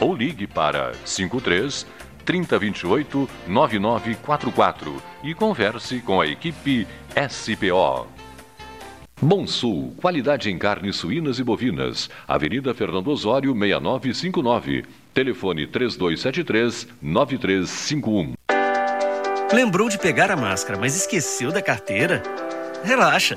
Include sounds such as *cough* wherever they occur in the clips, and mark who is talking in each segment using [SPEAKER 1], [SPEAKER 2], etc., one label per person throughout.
[SPEAKER 1] ou ligue para 53 3028 9944 e converse com a equipe SPO. Bom Sul, qualidade em carnes suínas e bovinas. Avenida Fernando Osório, 6959. Telefone 3273 9351.
[SPEAKER 2] Lembrou de pegar a máscara, mas esqueceu da carteira? Relaxa.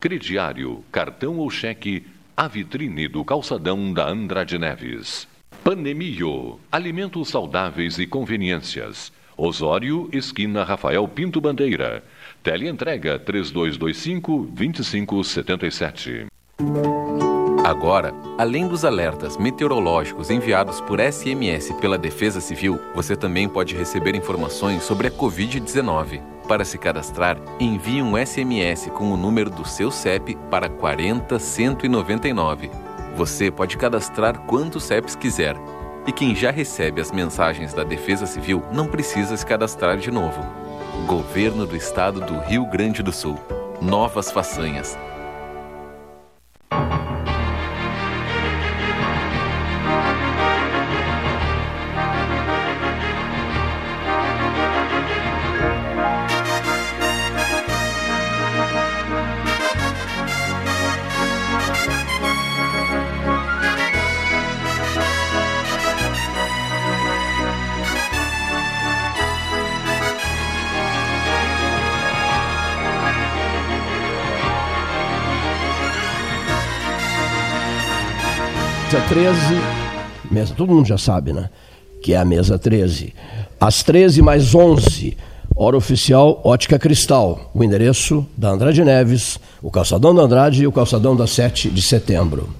[SPEAKER 1] crediário, cartão ou cheque, a vitrine do calçadão da Andrade Neves. Panemio, alimentos saudáveis e conveniências. Osório, esquina Rafael Pinto Bandeira. Teleentrega 3225 2577.
[SPEAKER 3] Agora, além dos alertas meteorológicos enviados por SMS pela Defesa Civil, você também pode receber informações sobre a Covid-19. Para se cadastrar, envie um SMS com o número do seu CEP para 40199. Você pode cadastrar quantos CEPs quiser. E quem já recebe as mensagens da Defesa Civil não precisa se cadastrar de novo. Governo do Estado do Rio Grande do Sul. Novas façanhas
[SPEAKER 4] 13 mesa, todo mundo já sabe, né? Que é a mesa 13. Às 13 mais 11, hora oficial Ótica Cristal, o endereço da Andrade Neves, o calçadão da Andrade e o calçadão da 7 de setembro.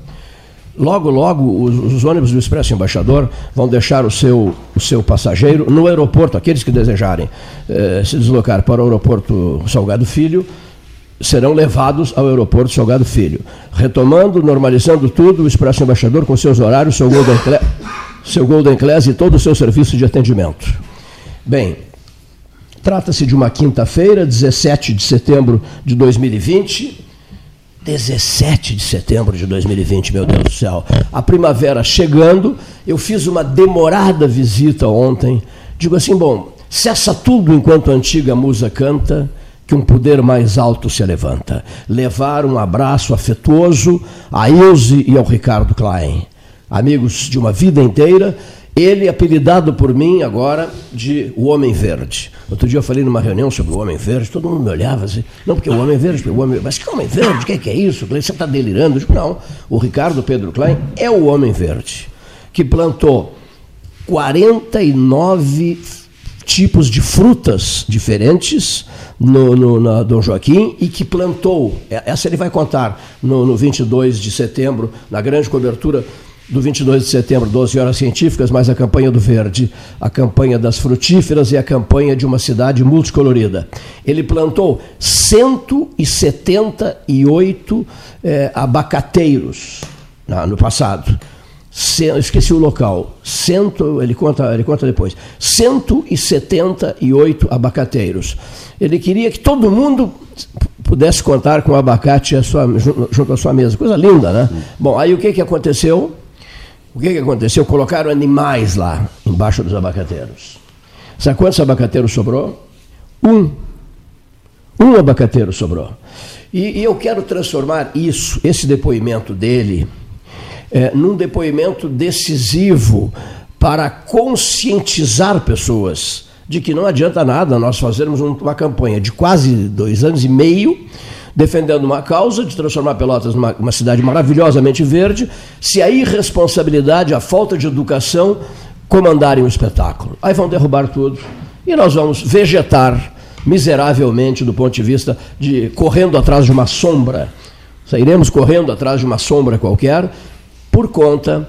[SPEAKER 4] Logo, logo, os, os, ônibus do Expresso Embaixador vão deixar o seu, o seu passageiro no aeroporto, aqueles que desejarem eh, se deslocar para o aeroporto Salgado Filho, serão levados ao aeroporto Salgado Filho. Retomando, normalizando tudo, o Expresso Embaixador com seus horários, seu Golden Class, seu Golden Class e todo o seu serviço de atendimento. Bem, trata-se de uma quinta-feira, 17 de setembro de 2020. 17 de setembro de 2020, meu Deus do céu. A primavera chegando, eu fiz uma demorada visita ontem. Digo assim, bom, cessa tudo enquanto a antiga musa canta, que um poder mais alto se levanta. Levar um abraço afetuoso a Ilse e ao Ricardo Klein, amigos de uma vida inteira. Ele apelidado por mim agora de o Homem Verde. Outro dia eu falei numa reunião sobre o Homem Verde, todo mundo me olhava assim, não, porque o Homem Verde, o homem, mas que Homem Verde, o que, é que é isso? Você está delirando? Eu digo, não, o Ricardo Pedro Klein é o Homem Verde, que plantou 49 tipos de frutas diferentes no, no, na Dom Joaquim e que plantou, é, essa ele vai contar no, no 22 de setembro, na grande cobertura do 22 de setembro, 12 horas científicas, mais a campanha do verde, a campanha das frutíferas e a campanha de uma cidade multicolorida. Ele plantou 178 é, abacateiros no passado esqueci o local, cento, ele, conta, ele conta depois, 178 abacateiros. Ele queria que todo mundo pudesse contar com o abacate a sua, junto à sua mesa. Coisa linda, né? Bom, aí o que, que aconteceu? O que, que aconteceu? Colocaram animais lá, embaixo dos abacateiros. Sabe quantos abacateiros sobrou? Um. Um abacateiro sobrou. E, e eu quero transformar isso, esse depoimento dele, é, num depoimento decisivo para conscientizar pessoas de que não adianta nada nós fazermos uma campanha de quase dois anos e meio defendendo uma causa de transformar Pelotas numa uma cidade maravilhosamente verde, se a irresponsabilidade, a falta de educação comandarem o espetáculo. Aí vão derrubar tudo e nós vamos vegetar miseravelmente do ponto de vista de correndo atrás de uma sombra. Sairemos correndo atrás de uma sombra qualquer por conta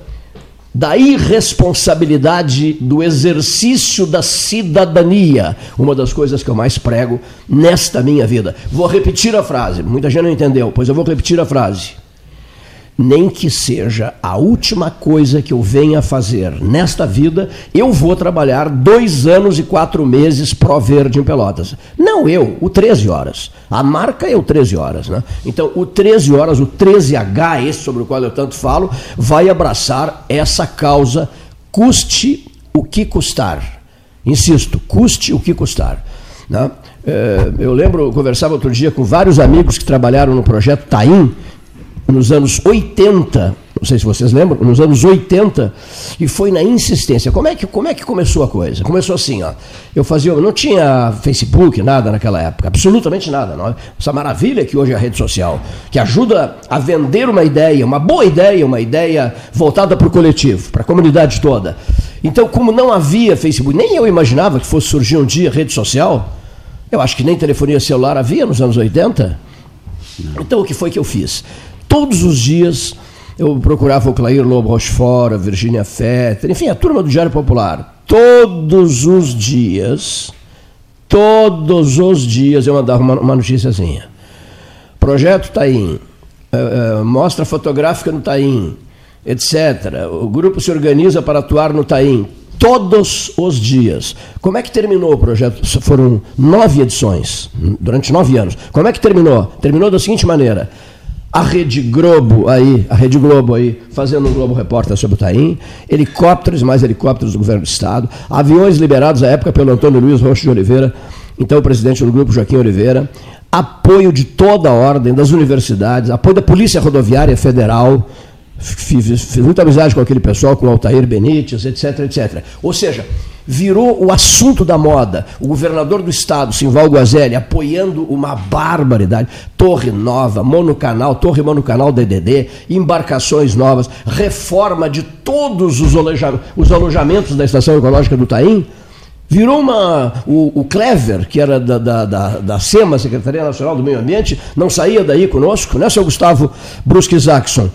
[SPEAKER 4] da irresponsabilidade do exercício da cidadania, uma das coisas que eu mais prego nesta minha vida. Vou repetir a frase, muita gente não entendeu, pois eu vou repetir a frase nem que seja a última coisa que eu venha fazer nesta vida, eu vou trabalhar dois anos e quatro meses pró verde em Pelotas. Não eu, o 13 horas. A marca é o 13 horas. Né? Então, o 13 horas, o 13H, esse sobre o qual eu tanto falo, vai abraçar essa causa, custe o que custar. Insisto, custe o que custar. Né? É, eu lembro, eu conversava outro dia com vários amigos que trabalharam no projeto Taim, nos anos 80, não sei se vocês lembram, nos anos 80, e foi na insistência. Como é que, como é que começou a coisa? Começou assim, ó. Eu fazia, não tinha Facebook, nada naquela época, absolutamente nada. Não. É? Essa maravilha que hoje é a rede social, que ajuda a vender uma ideia, uma boa ideia, uma ideia voltada para o coletivo, para a comunidade toda. Então, como não havia Facebook, nem eu imaginava que fosse surgir um dia rede social, eu acho que nem telefonia celular havia nos anos 80. Então, o que foi que eu fiz? Todos os dias eu procurava o Clair Lobo Rochefort, a Virginia Fetter, enfim, a turma do Diário Popular. Todos os dias, todos os dias eu mandava uma, uma noticiazinha. Projeto Taim, uh, uh, mostra fotográfica no Taim, etc. O grupo se organiza para atuar no Taim. Todos os dias. Como é que terminou o projeto? Foram nove edições, durante nove anos. Como é que terminou? Terminou da seguinte maneira a Rede Globo aí, a Rede Globo aí, fazendo um Globo Repórter sobre o Taim, helicópteros, mais helicópteros do governo do Estado, aviões liberados à época pelo Antônio Luiz Rocha de Oliveira, então presidente do grupo Joaquim Oliveira, apoio de toda a ordem, das universidades, apoio da Polícia Rodoviária Federal, fiz, fiz muita amizade com aquele pessoal, com o Altair Benítez, etc, etc. Ou seja, virou o assunto da moda. O governador do estado, Simval Guazelli, apoiando uma barbaridade. Torre nova, monocanal, torre monocanal DDD, embarcações novas, reforma de todos os, os alojamentos da Estação Ecológica do Taim. Virou uma. O, o Clever, que era da, da, da, da, SEMA, Secretaria Nacional do Meio Ambiente, não saía daí conosco, né, seu Gustavo Brusque Jackson?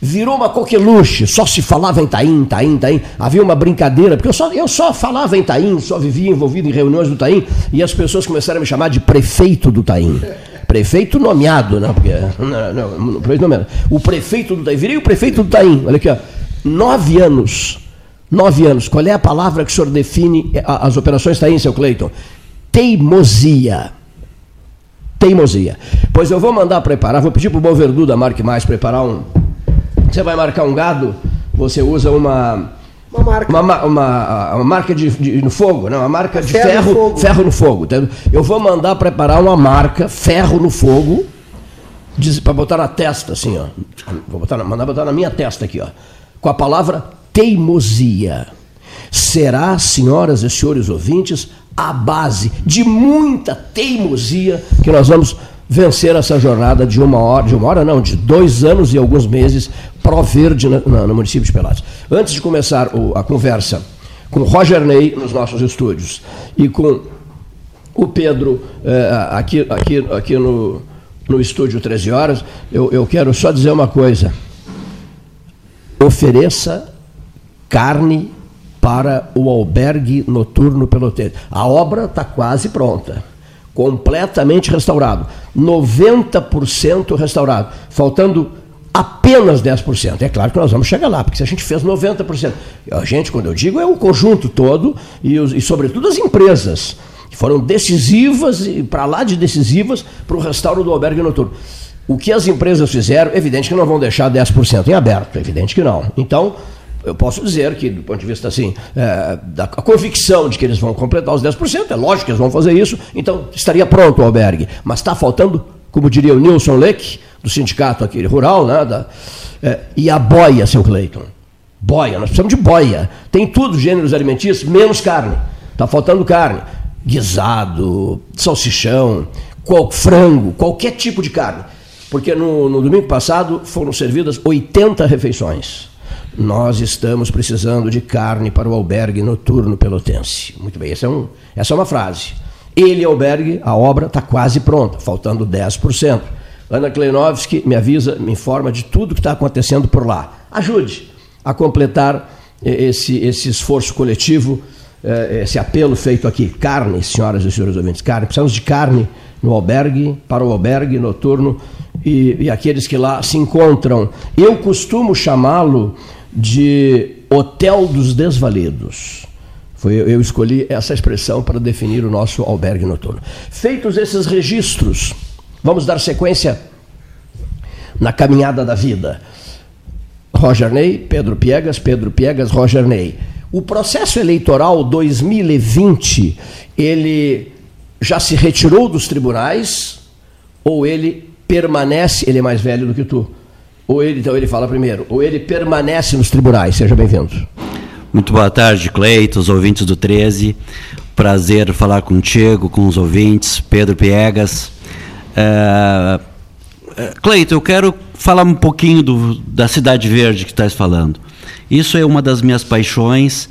[SPEAKER 4] Virou uma coqueluche, só se falava em Taim, Taim, Taim. Havia uma brincadeira, porque eu só, eu só falava em Taim, só vivia envolvido em reuniões do Taim, e as pessoas começaram a me chamar de prefeito do Taim. Prefeito nomeado, né? Porque, não, não, prefeito nomeado. O prefeito do Taim. Virei o prefeito do Taim. Olha aqui, ó. Nove anos. Nove anos. Qual é a palavra que o senhor define as operações Taim, seu Cleiton? Teimosia teimosia. Pois eu vou mandar preparar, vou pedir para o Bom Verdu da Marque Mais preparar um, você vai marcar um gado, você usa uma. Uma marca. Uma, uma, uma marca de, de, no fogo, não, uma marca de ferro, ferro, no ferro no fogo. Eu vou mandar preparar uma marca ferro no fogo para botar na testa, assim, ó. Vou botar, mandar botar na minha testa aqui, ó. Com a palavra teimosia. Será, senhoras e senhores ouvintes, a base de muita teimosia que nós vamos vencer essa jornada de uma hora, de uma hora não, de dois anos e alguns meses Pro Verde no, no município de Pelotas. Antes de começar o, a conversa com Roger Ney nos nossos estúdios e com o Pedro eh, aqui, aqui, aqui no, no estúdio 13 horas, eu, eu quero só dizer uma coisa. Ofereça carne para o albergue noturno pelotense. A obra está quase pronta completamente restaurado. 90% restaurado. Faltando apenas 10%. É claro que nós vamos chegar lá, porque se a gente fez 90%, a gente, quando eu digo, é o conjunto todo e, e sobretudo as empresas, que foram decisivas e para lá de decisivas para o restauro do albergue noturno. O que as empresas fizeram, evidente que não vão deixar 10% em aberto, evidente que não. Então, eu posso dizer que, do ponto de vista assim, é, da convicção de que eles vão completar os 10%, é lógico que eles vão fazer isso, então estaria pronto o albergue. Mas está faltando, como diria o Nilson Leck, do sindicato aqui rural, né, da, é, e a boia, seu Cleiton. Boia, nós precisamos de boia. Tem tudo, gêneros alimentícios, menos carne. Está faltando carne. Guisado, salsichão, qual, frango, qualquer tipo de carne. Porque no, no domingo passado foram servidas 80 refeições. Nós estamos precisando de carne para o albergue noturno pelotense. Muito bem, essa é, um, essa é uma frase. Ele, albergue, a obra está quase pronta, faltando 10%. Ana Kleinovski me avisa, me informa de tudo que está acontecendo por lá. Ajude a completar esse, esse esforço coletivo, eh, esse apelo feito aqui. Carne, senhoras e senhores ouvintes, carne. Precisamos de carne no albergue, para o albergue noturno e, e aqueles que lá se encontram. Eu costumo chamá-lo de Hotel dos Desvalidos. Foi, eu escolhi essa expressão para definir o nosso albergue noturno. Feitos esses registros, vamos dar sequência na caminhada da vida. Roger Ney, Pedro Piegas, Pedro Piegas, Roger Ney. O processo eleitoral 2020, ele já se retirou dos tribunais ou ele permanece, ele é mais velho do que tu, ou ele, então ele fala primeiro, ou ele permanece nos tribunais. Seja bem-vindo.
[SPEAKER 5] Muito boa tarde, Cleiton, os ouvintes do 13. Prazer falar contigo, com os ouvintes, Pedro Piegas. É, é Cleiton, eu quero falar um pouquinho do, da Cidade Verde que estás falando. Isso é uma das minhas paixões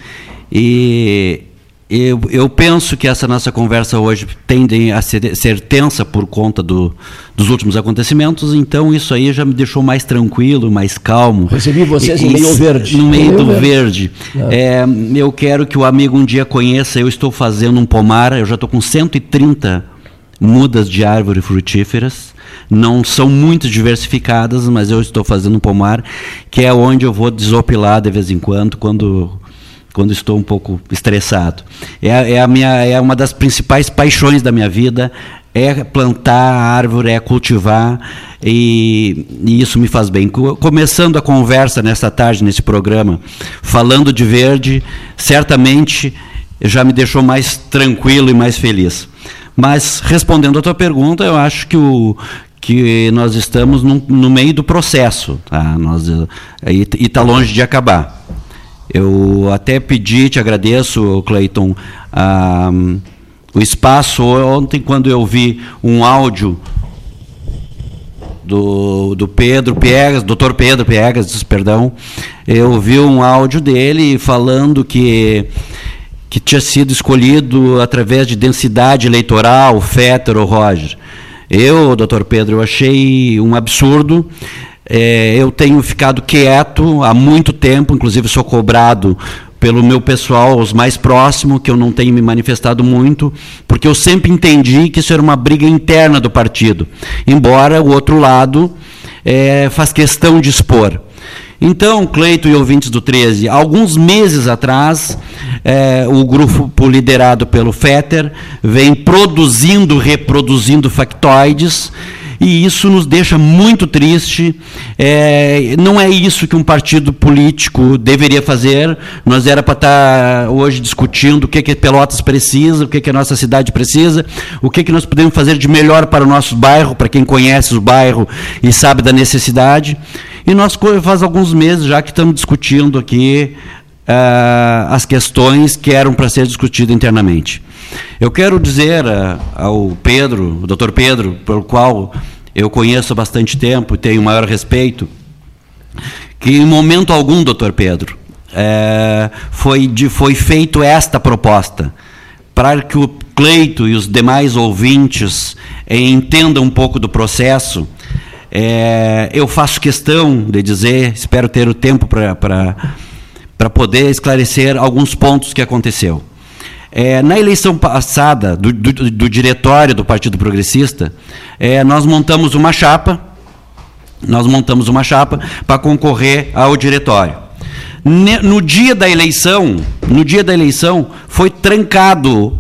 [SPEAKER 5] e eu, eu, penso que essa nossa conversa hoje tende a ser, ser tensa por conta do, dos últimos acontecimentos, então isso aí já me deixou mais tranquilo, mais calmo.
[SPEAKER 4] Recebi vocês e, em meio verde.
[SPEAKER 5] No meio, do verde. verde. É. É, eu quero que o amigo um dia conheça, eu estou fazendo um pomar, eu já estou com 130 mudas de árvore frutíferas. Não são muito diversificadas, mas eu estou fazendo um pomar, que é onde eu vou desopilar de vez em quando, quando quando estou um pouco estressado. É, é, a minha, é uma das principais paixões da minha vida, é plantar árvore, é cultivar, e, e, isso me faz bem. Começando a conversa nesta tarde, nesse programa, falando de verde, certamente já me deixou mais tranquilo e mais feliz. Mas, respondendo a tua pergunta, eu acho que o, que nós estamos no, no meio do processo, tá? Nós, e está longe de acabar. Eu até pedi, te agradeço, Cleiton, o espaço. Ontem, quando eu vi um áudio do, do Pedro Piegas, doutor Pedro Piegas, perdão, eu vi um áudio dele falando que que tinha sido escolhido através de densidade eleitoral, Fetter ou Roger. Eu, doutor Pedro, eu achei um absurdo. É, eu tenho ficado quieto há muito tempo, inclusive sou cobrado pelo meu pessoal, os mais próximos, que eu não tenho me manifestado muito, porque eu sempre entendi que isso era uma briga interna do partido, embora o outro lado é, faz questão de expor. Então, Cleito e ouvintes do 13, alguns meses atrás, é, o grupo liderado pelo Fetter vem produzindo, reproduzindo factoides e isso nos deixa muito triste. É, não é isso que um partido político deveria fazer. Nós era para estar tá hoje discutindo o que, que Pelotas precisa, o que, que a nossa cidade precisa, o que, que nós podemos fazer de melhor para o nosso bairro, para quem conhece o bairro e sabe da necessidade. E nós faz alguns meses já que estamos discutindo aqui uh, as questões que eram para ser discutidas internamente. Eu quero dizer uh, ao Pedro, o doutor Pedro, pelo qual eu conheço há bastante tempo e tenho maior respeito, que em momento algum, doutor Pedro, é, foi, de, foi feito esta proposta para que o Cleito e os demais ouvintes eh, entendam um pouco do processo. É, eu faço questão de dizer, espero ter o tempo para poder esclarecer alguns pontos que aconteceu. É, na eleição passada do, do, do, diretório do Partido Progressista, é, nós montamos uma chapa, nós montamos uma chapa para concorrer ao diretório. No dia da eleição, no dia da eleição, foi trancado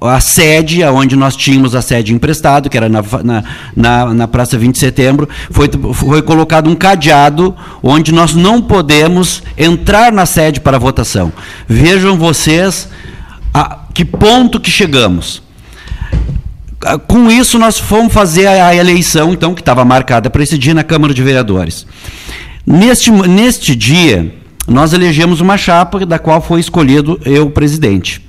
[SPEAKER 5] a sede, onde nós tínhamos a sede emprestado, que era na, na, na, na, Praça 20 de Setembro, foi, foi colocado um cadeado onde nós não podemos entrar na sede para votação. Vejam vocês a que ponto que chegamos. Com isso, nós fomos fazer a eleição, então, que estava marcada para esse dia na Câmara de Vereadores. Neste, neste dia, nós elegemos uma chapa da qual foi escolhido eu presidente.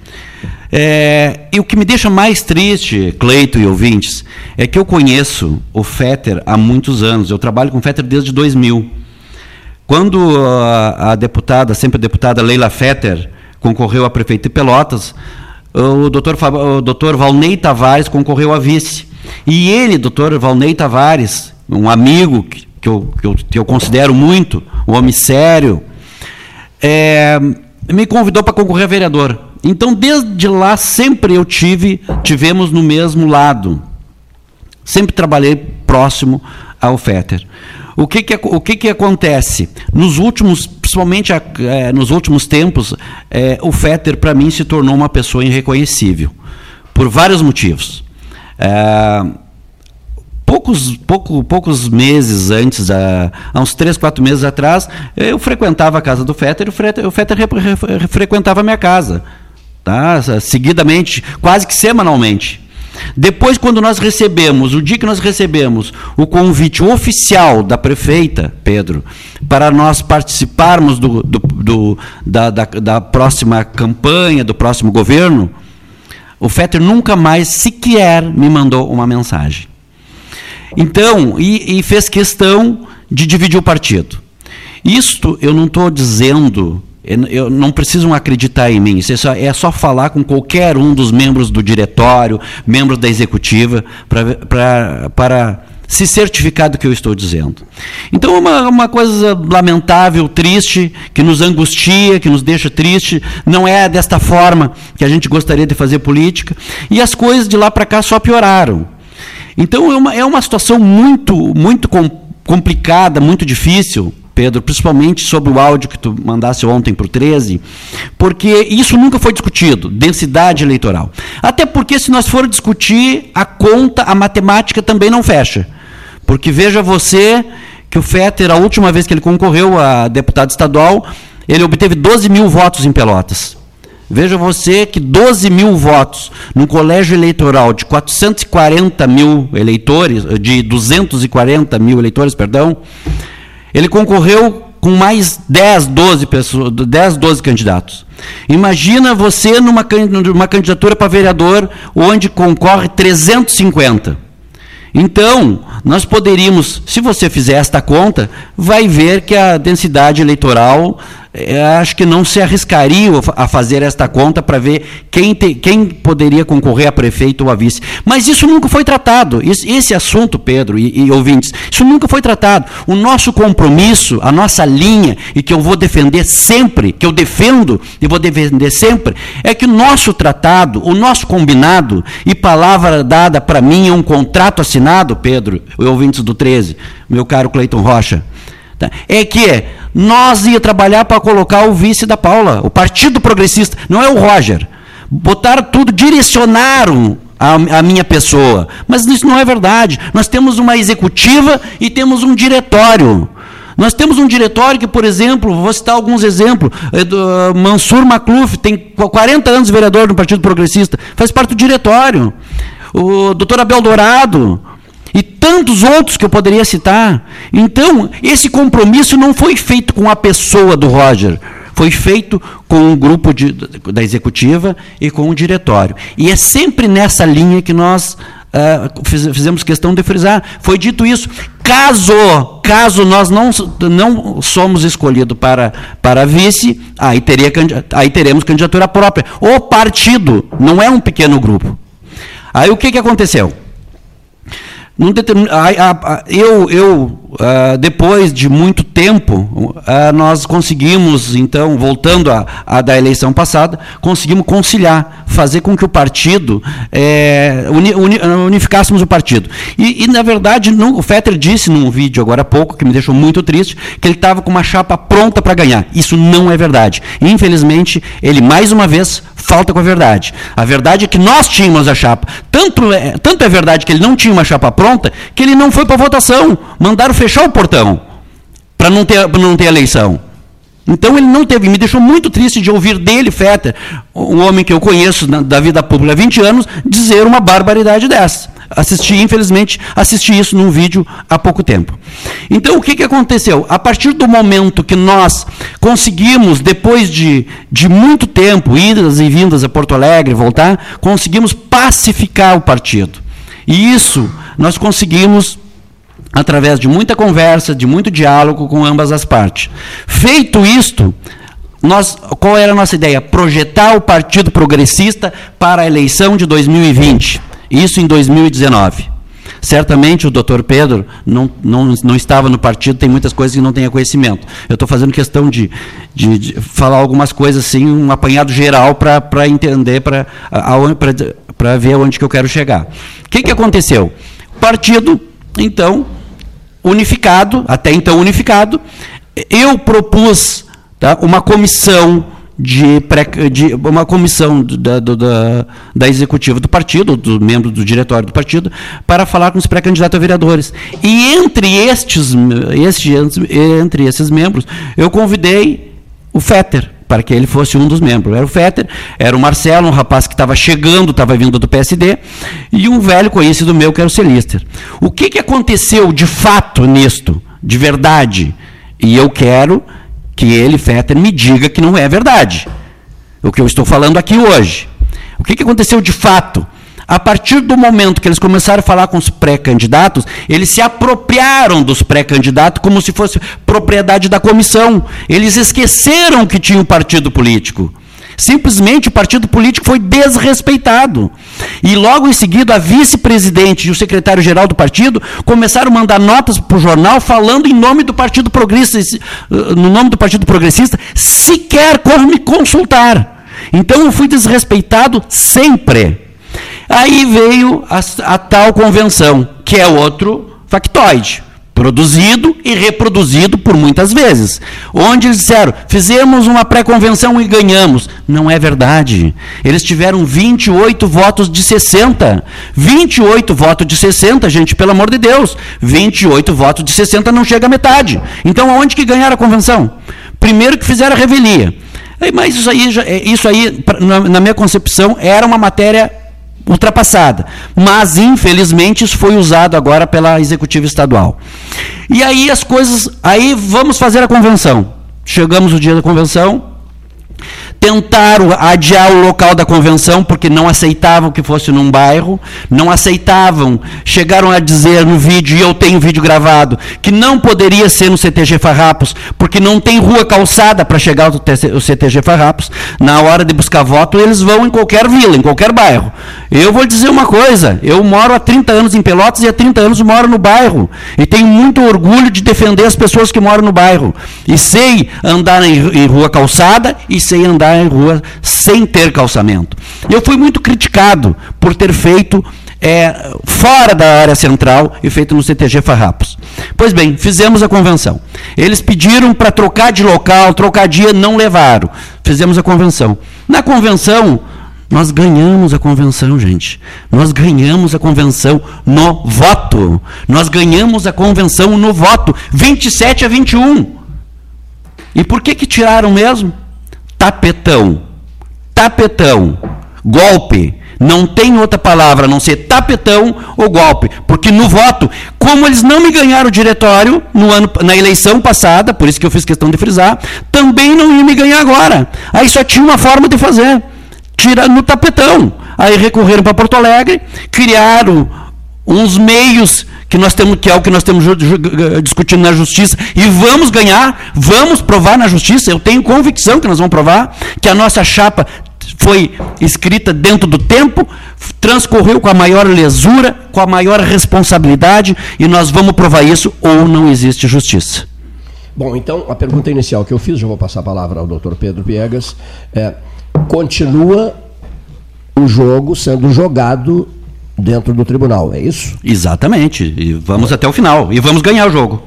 [SPEAKER 5] É, e o que me deixa mais triste, Cleito e ouvintes, é que eu conheço o Fetter há muitos anos. Eu trabalho com o Fetter desde 2000. Quando a, a deputada, sempre a deputada Leila Fetter, concorreu a prefeito de Pelotas, o doutor, o doutor Valnei Tavares concorreu a vice. E ele, doutor Valnei Tavares, um amigo que, que, eu, que, eu, que eu considero muito, um homem sério, é, me convidou para concorrer a vereador. Então, desde lá, sempre eu tive, tivemos no mesmo lado. Sempre trabalhei próximo ao Fetter. O que que, o que, que acontece? Nos últimos, principalmente é, nos últimos tempos, é, o Fetter, para mim, se tornou uma pessoa irreconhecível. Por vários motivos. É, poucos, pouco, poucos meses antes, há, uns três, quatro meses atrás, eu frequentava a casa do Fetter e o Fetter, frequentava a minha casa. Tá? Seguidamente, quase que semanalmente. Depois, quando nós recebemos, o dia que nós recebemos o convite oficial da prefeita, Pedro, para nós participarmos do, do, do da, da, da, próxima campanha, do próximo governo, o Fetter nunca mais sequer me mandou uma mensagem. Então, e, e fez questão de dividir o partido. Isto eu não estou dizendo eu não precisam acreditar em mim. Isso é só, é só falar com qualquer um dos membros do diretório, membros da executiva, para se certificar do que eu estou dizendo. Então, é uma, uma coisa lamentável, triste, que nos angustia, que nos deixa triste. Não é desta forma que a gente gostaria de fazer política. E as coisas de lá para cá só pioraram. Então, é uma, é uma situação muito, muito complicada, muito difícil Pedro, principalmente sobre o áudio que tu mandasse ontem para o 13, porque isso nunca foi discutido, densidade eleitoral. Até porque, se nós for discutir, a conta, a matemática também não fecha. Porque veja você que o Fetter, a última vez que ele concorreu a deputado estadual, ele obteve 12 mil votos em Pelotas. Veja você que 12 mil votos num colégio eleitoral de 440 mil eleitores, de 240 mil eleitores, perdão, ele concorreu com mais 10, 12 pessoas, 10, 12 candidatos. Imagina você numa, numa candidatura para vereador onde concorre 350. Então, nós poderíamos, se você fizer esta conta, vai ver que a densidade eleitoral acho que não se arriscaria a fazer esta conta para ver quem, te, quem poderia concorrer a prefeito ou a vice. Mas isso nunca foi tratado. Esse, esse assunto, Pedro e, e, ouvintes, isso nunca foi tratado. O nosso compromisso, a nossa linha, e que eu vou defender sempre, que eu defendo e vou defender sempre, é que o nosso tratado, o nosso combinado, e palavra dada para mim é um contrato assinado, Pedro, e ouvintes do 13, meu caro Cleiton Rocha? É que nós ia trabalhar para colocar o vice da Paula, o Partido Progressista, não é o Roger. Botaram tudo, direcionaram a, a, minha pessoa. Mas isso não é verdade. Nós temos uma executiva e temos um diretório. Nós temos um diretório que, por exemplo, vou citar alguns exemplos. Mansur Macluf tem 40 anos vereador no Partido Progressista, faz parte do diretório. O doutor Abel Dourado, e tantos outros que eu poderia citar. Então, esse compromisso não foi feito com a pessoa do Roger, foi feito com um grupo de, da executiva e com o diretório. E é sempre nessa linha que nós uh, fizemos questão de frisar. Foi dito isso. Caso, caso nós não, não somos escolhidos para, para vice, aí, teria, aí teremos candidatura própria. O partido não é um pequeno grupo. Aí o que, que aconteceu? Eu, eu uh, depois de muito tempo, uh, nós conseguimos, então, voltando a, a, da eleição passada, conseguimos conciliar, fazer com que o partido, é, uni, uni, unificássemos o partido. E, e na verdade, o Fetter disse num vídeo agora há pouco, que me deixou muito triste, que ele estava com uma chapa pronta para ganhar. Isso não é verdade. Infelizmente, ele mais uma vez falta com a verdade. A verdade é que nós tínhamos a chapa. Tanto é, tanto é verdade que ele não tinha uma chapa pronta, que ele não foi para votação. Mandaram fechar o portão para não ter, não ter eleição. Então ele não teve, me deixou muito triste de ouvir dele, Fetter, um homem que eu conheço na, da vida pública há 20 anos, dizer uma barbaridade dessa. Assisti, infelizmente, assisti isso num vídeo há pouco tempo. Então, o que, que aconteceu? A partir do momento que nós conseguimos, depois de, de muito tempo, idas e vindas a Porto Alegre, voltar, conseguimos pacificar o partido. E isso nós conseguimos através de muita conversa, de muito diálogo com ambas as partes. Feito isto, nós, qual era a nossa ideia? Projetar o Partido Progressista para a eleição de 2020. Isso em 2019. Certamente o doutor Pedro não, não, não estava no partido, tem muitas coisas que não tenha conhecimento. Eu estou fazendo questão de, de, de, falar algumas coisas assim, um apanhado geral para entender, para ver onde que eu quero chegar. O que, que aconteceu? O partido, então, unificado, até então unificado, eu propus tá, uma comissão de, pré, de uma comissão da, da, da, executiva do partido, do membro do diretório do partido, para falar com os pré-candidatos a vereadores. E entre estes, estes, entre esses membros, eu convidei o Fetter, para que ele fosse um dos membros. Era o Fetter, era o Marcelo, um rapaz que estava chegando, estava vindo do PSD, e um velho conhecido meu, que era o Celister. O que, que aconteceu de fato nisto, de verdade? E eu quero que ele, Fetter, me diga que não é verdade. O que eu estou falando aqui hoje. O que, que aconteceu de fato? A partir do momento que eles começaram a falar com os pré-candidatos, eles se apropriaram dos pré-candidatos como se fosse propriedade da comissão. Eles esqueceram que tinha um partido político. Simplesmente o partido político foi desrespeitado. E logo em seguida, a vice-presidente e o secretário-geral do partido começaram a mandar notas para o jornal falando em nome do Partido Progressista, no nome do Partido Progressista, sequer como me consultar. Então eu fui desrespeitado sempre. Aí veio a, a tal convenção, que é outro factoide produzido e reproduzido por muitas vezes. Onde eles disseram, fizemos uma pré-convenção e ganhamos. Não é verdade. Eles tiveram 28 votos de 60. 28 votos de 60, gente, pelo amor de Deus. 28 votos de 60 não chega a metade. Então, onde que ganharam a convenção? Primeiro que fizeram a revelia. Mas isso aí, é, isso aí na minha concepção, era uma matéria ultrapassada. Mas, infelizmente, isso foi usado agora pela executiva estadual. E aí as coisas. Aí vamos fazer a convenção. Chegamos o dia da convenção, tentaram adiar o local da convenção porque não aceitavam que fosse num bairro, não aceitavam, chegaram a dizer no vídeo, e eu tenho vídeo gravado, que não poderia ser no CTG Farrapos, porque não tem rua calçada para chegar ao CTG Farrapos. Na hora de buscar voto, eles vão em qualquer vila, em qualquer bairro. Eu vou dizer uma coisa, eu moro há 30 anos em Pelotas e há 30 anos moro no bairro. E tenho muito orgulho de defender as pessoas que moram no bairro. E sei andar em, rua calçada e sei andar em rua sem ter calçamento. Eu fui muito criticado por ter feito é, fora da área central e feito no CTG Farrapos. Pois bem, fizemos a convenção. Eles pediram para trocar de local, trocar dia, não levaram. Fizemos a convenção. Na convenção, nós ganhamos a convenção, gente. Nós ganhamos a convenção no voto. Nós ganhamos a convenção no voto. 27 a 21. E por que que tiraram mesmo? Tapetão. Tapetão. Golpe. Não tem outra palavra a não ser tapetão ou golpe. Porque no voto, como eles não me ganharam o diretório no ano, na eleição passada, por isso que eu fiz questão de frisar, também não iam me ganhar agora. Aí só tinha uma forma de fazer. Tira no tapetão. Aí recorreram para Porto Alegre, criaram uns meios que nós temos que é o que nós estamos discutindo na justiça e vamos ganhar, vamos provar na justiça. Eu tenho convicção que nós vamos provar que a nossa chapa foi escrita dentro do tempo, transcorreu com a maior lesura, com a maior responsabilidade e nós vamos provar isso ou não existe justiça.
[SPEAKER 4] Bom, então a pergunta inicial que eu fiz, já vou passar a palavra ao Dr. Pedro Piegas, é, continua o jogo sendo jogado dentro do tribunal, é isso?
[SPEAKER 5] Exatamente. E vamos até o final. E vamos ganhar o jogo.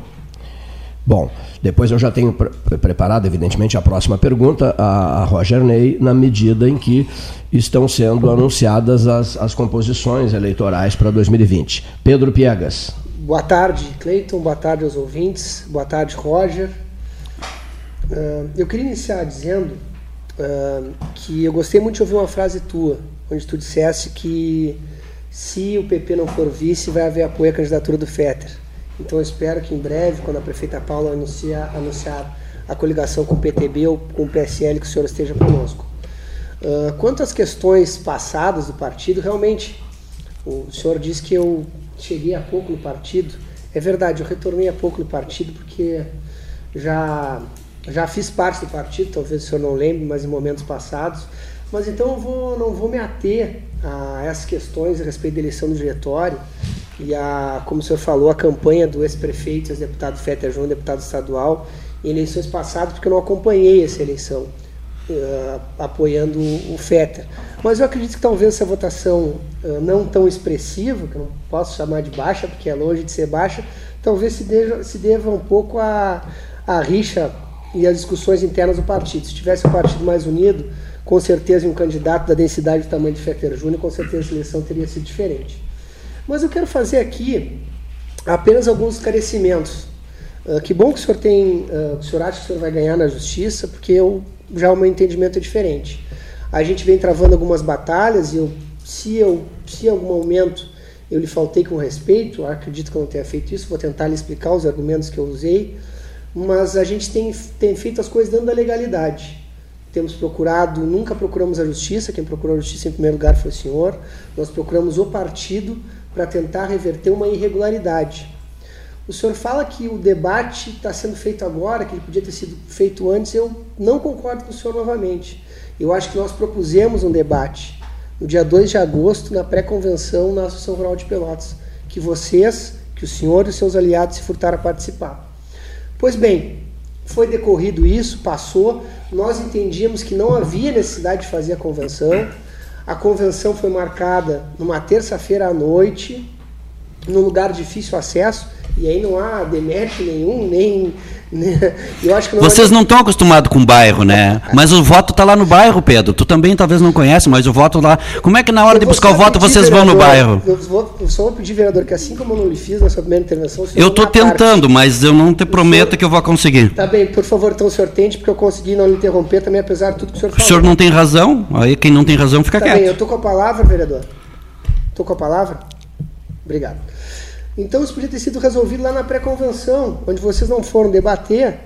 [SPEAKER 4] Bom, depois eu já tenho pre preparado, evidentemente, a próxima pergunta a, a, Roger Ney, na medida em que estão sendo anunciadas as, as composições eleitorais para 2020. Pedro Piegas.
[SPEAKER 6] Boa tarde, Cleiton. Boa tarde aos ouvintes. Boa tarde, Roger. Uh, eu queria iniciar dizendo uh, que eu gostei muito de ouvir uma frase tua, onde tu dissesse que se o PP não for vice, vai haver apoio à candidatura do Fetter. Então eu espero que em breve, quando a prefeita Paula anunciar, anunciar a coligação com o PTB ou com o PSL, que o senhor esteja conosco. Uh, quanto às questões passadas do partido, realmente, o senhor disse que eu cheguei há pouco no partido. É verdade, eu retornei há pouco no partido porque já, já fiz parte do partido, talvez o senhor não lembre, mas em momentos passados. Mas então eu vou, não vou me ater a essas questões a respeito da eleição do diretório e a, como o senhor falou, a campanha do ex-prefeito, ex-deputado Fetter João, deputado estadual, em eleições passadas, porque eu não acompanhei essa eleição uh, apoiando o Fetter. Mas eu acredito que talvez essa votação uh, não tão expressiva, que eu não posso chamar de baixa, porque é longe de ser baixa, talvez se deva, se deva um pouco a, a rixa e as discussões internas do partido. Se tivesse um partido mais unido, com certeza, um candidato da densidade do tamanho de Fetter Júnior, com certeza a eleição teria sido diferente. Mas eu quero fazer aqui apenas alguns esclarecimentos. Uh, que bom que o senhor tem, uh, o senhor acha que o senhor vai ganhar na justiça, porque eu, já o meu entendimento é diferente. A gente vem travando algumas batalhas e eu, se eu, se em algum momento eu lhe faltei com respeito, acredito que eu não tenha feito isso, vou tentar lhe explicar os argumentos que eu usei, mas a gente tem, tem feito as coisas dentro da legalidade temos procurado, nunca procuramos a justiça, quem procurou a justiça em primeiro lugar foi o senhor, nós procuramos o partido para tentar reverter uma irregularidade. O senhor fala que o debate está sendo feito agora, que ele podia ter sido feito antes, eu não concordo com o senhor novamente. Eu acho que nós propusemos um debate no dia 2 de agosto, na pré-convenção na Associação Rural de Pelotas, que vocês, que o senhor e os seus aliados se furtaram a participar. Pois bem, foi decorrido isso, passou, nós entendíamos que não havia necessidade de fazer a convenção. A convenção foi marcada numa terça-feira à noite, num lugar de difícil acesso, e aí não há demérito nenhum, nem.
[SPEAKER 5] Não Vocês não estão acostumados com o bairro, né? Mas o voto está lá no bairro, Pedro. Tu também talvez não conhece, mas o voto lá. Como é que na hora de buscar o voto vocês vereador, vão no bairro?
[SPEAKER 6] Eu, vou, eu só vou pedir, vereador, que assim como eu não lhe fiz na sua primeira intervenção.
[SPEAKER 5] Eu estou tentando, parte. mas eu não te prometo senhor, que eu vou conseguir.
[SPEAKER 6] Tá bem, por favor, então o senhor tente, porque eu consegui não lhe interromper também, apesar de tudo que o senhor falou.
[SPEAKER 5] O senhor não tem razão, aí quem não tem razão fica tá quieto. Bem,
[SPEAKER 6] eu estou com a palavra, vereador. Estou com a palavra? Obrigado. Então isso podia ter sido resolvido lá na pré-convenção, onde vocês não foram debater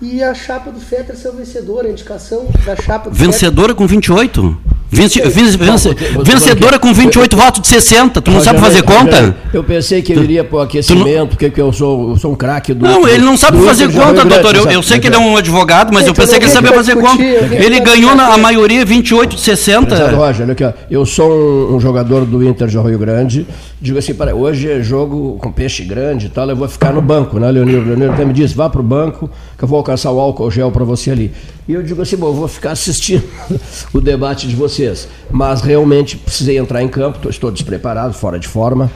[SPEAKER 6] e a chapa do Fetter ser vencedora, a indicação da chapa do
[SPEAKER 5] Vencedora com 28? Vence, vence, vence, vencedora com 28 votos de 60. Tu não sabe fazer conta?
[SPEAKER 4] Eu pensei que ele iria para o aquecimento, porque eu sou, eu sou um craque do.
[SPEAKER 5] Não, ele não sabe fazer conta, doutor. Eu, eu sei que ele é um advogado, mas eu pensei que ele sabia fazer conta. Ele ganhou na, a maioria 28 de 60.
[SPEAKER 4] Roger, olha aqui, eu sou um, um, jogador do Inter de Rio Grande. Digo assim, para hoje é jogo com peixe grande e tal, eu vou ficar no banco, né, Leonir? Leonir até me disse, vá para o banco, que eu vou alcançar o álcool gel para você ali. E eu digo assim, bom, vou ficar assistindo *laughs* o debate de vocês. Mas realmente precisei entrar em campo, estou despreparado, fora de forma.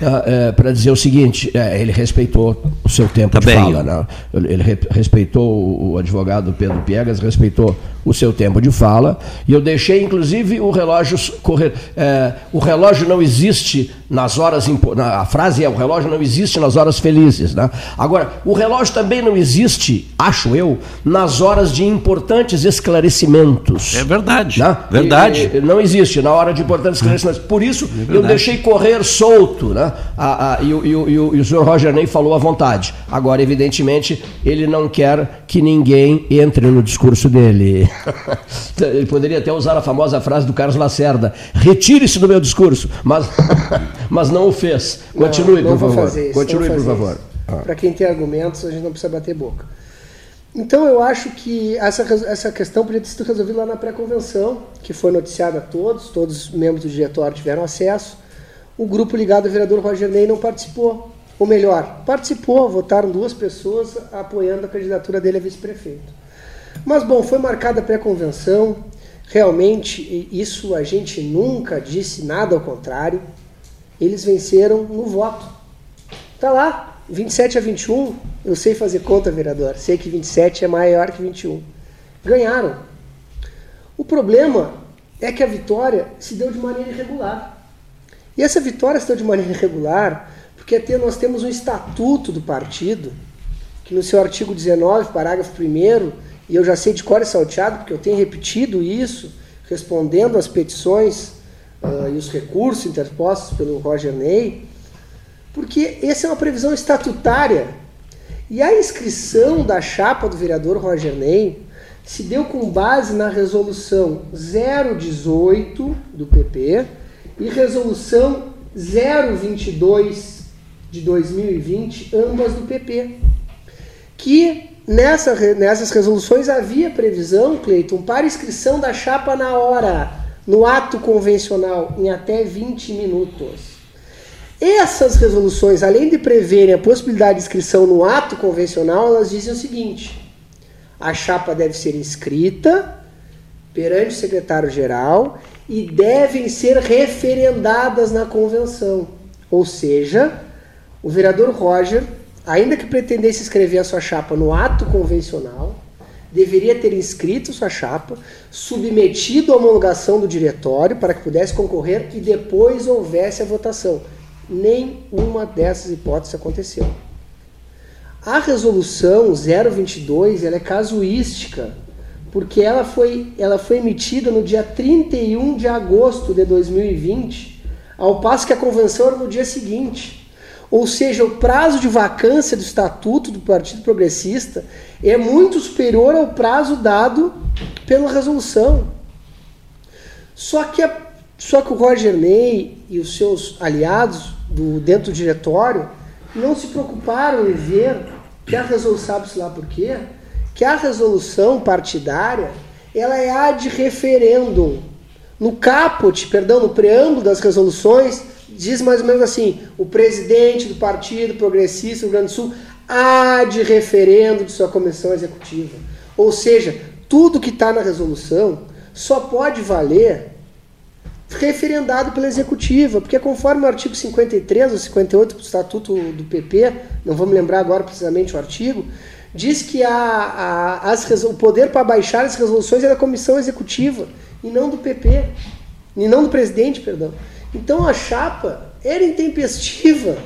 [SPEAKER 4] É, é, para dizer o seguinte, é, ele respeitou o seu tempo tá de bem. fala. Né? Ele re, respeitou o advogado Pedro Piegas, respeitou o seu tempo de fala, e eu deixei inclusive o relógio correr. É, o relógio não existe nas horas. A frase é: o relógio não existe nas horas felizes. Né? Agora, o relógio também não existe, acho eu, nas horas de importantes esclarecimentos.
[SPEAKER 5] É verdade. Né? Verdade.
[SPEAKER 4] E, não existe na hora de importantes esclarecimentos. Por isso, é eu deixei correr solto. Né? A, a, e, e, e, o, e o senhor Roger Ney falou à vontade. Agora, evidentemente, ele não quer que ninguém entre no discurso dele. Ele poderia até usar a famosa frase do Carlos Lacerda: retire-se do meu discurso, mas, *laughs* mas não o fez. Continue, não, não por favor. Isso, Continue, por favor.
[SPEAKER 6] Ah. Para quem tem argumentos, a gente não precisa bater boca. Então eu acho que essa, essa questão podia ter sido resolvida lá na pré-convenção, que foi noticiada a todos, todos os membros do diretório tiveram acesso. O grupo ligado ao vereador Roger Ney não participou. Ou melhor, participou, votaram duas pessoas apoiando a candidatura dele a vice-prefeito. Mas, bom, foi marcada a pré-convenção. Realmente, isso a gente nunca disse nada ao contrário. Eles venceram no voto. Tá lá, 27 a 21. Eu sei fazer conta, vereador. Sei que 27 é maior que 21. Ganharam. O problema é que a vitória se deu de maneira irregular. E essa vitória se deu de maneira irregular porque nós temos um estatuto do partido, que no seu artigo 19, parágrafo 1 e eu já sei de cor e salteado, porque eu tenho repetido isso, respondendo às petições uh, e os recursos interpostos pelo Roger Ney, porque essa é uma previsão estatutária. E a inscrição da chapa do vereador Roger Ney se deu com base na resolução 018 do PP e resolução 022 de 2020, ambas do PP, que Nessa, nessas resoluções havia previsão, Cleiton, para inscrição da chapa na hora, no ato convencional, em até 20 minutos. Essas resoluções, além de preverem a possibilidade de inscrição no ato convencional, elas dizem o seguinte: a chapa deve ser inscrita perante o secretário-geral e devem ser referendadas na convenção. Ou seja, o vereador Roger ainda que pretendesse escrever a sua chapa no ato convencional, deveria ter inscrito sua chapa, submetido à homologação do diretório para que pudesse concorrer e depois houvesse a votação. Nenhuma dessas hipóteses aconteceu. A resolução 022 ela é casuística, porque ela foi, ela foi emitida no dia 31 de agosto de 2020, ao passo que a convenção era no dia seguinte. Ou seja, o prazo de vacância do estatuto do Partido Progressista é muito superior ao prazo dado pela resolução. Só que, a, só que o Roger Ney e os seus aliados do, dentro do diretório não se preocuparam em ver que a resolução, sabe-se lá por quê? Que a resolução partidária ela é a de referêndum. No caput, perdão, no preâmbulo das resoluções, diz mais ou menos assim: o presidente do Partido Progressista do Rio Grande do Sul há de referendo de sua comissão executiva. Ou seja, tudo que está na resolução só pode valer referendado pela executiva, porque conforme o artigo 53 ou 58 do Estatuto do PP, não vou me lembrar agora precisamente o artigo, diz que a, a, as, o poder para baixar as resoluções é da comissão executiva e não do PP, e não do presidente, perdão. Então a chapa era intempestiva.